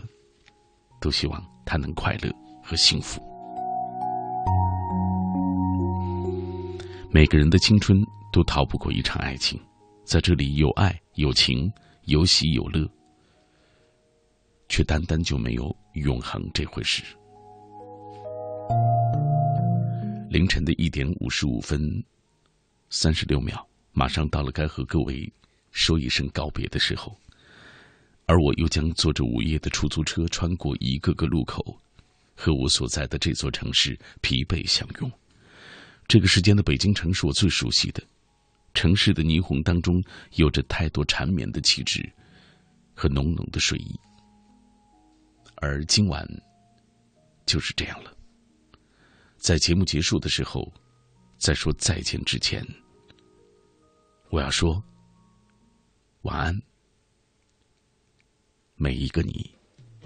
都希望他能快乐和幸福。每个人的青春都逃不过一场爱情，在这里有爱有情有喜有乐，却单单就没有永恒这回事。凌晨的一点五十五分三十六秒。马上到了该和各位说一声告别的时候，而我又将坐着午夜的出租车穿过一个个路口，和我所在的这座城市疲惫相拥。这个时间的北京城是我最熟悉的，城市的霓虹当中有着太多缠绵的气质和浓浓的睡意。而今晚就是这样了，在节目结束的时候，在说再见之前。我要说，晚安，每一个你。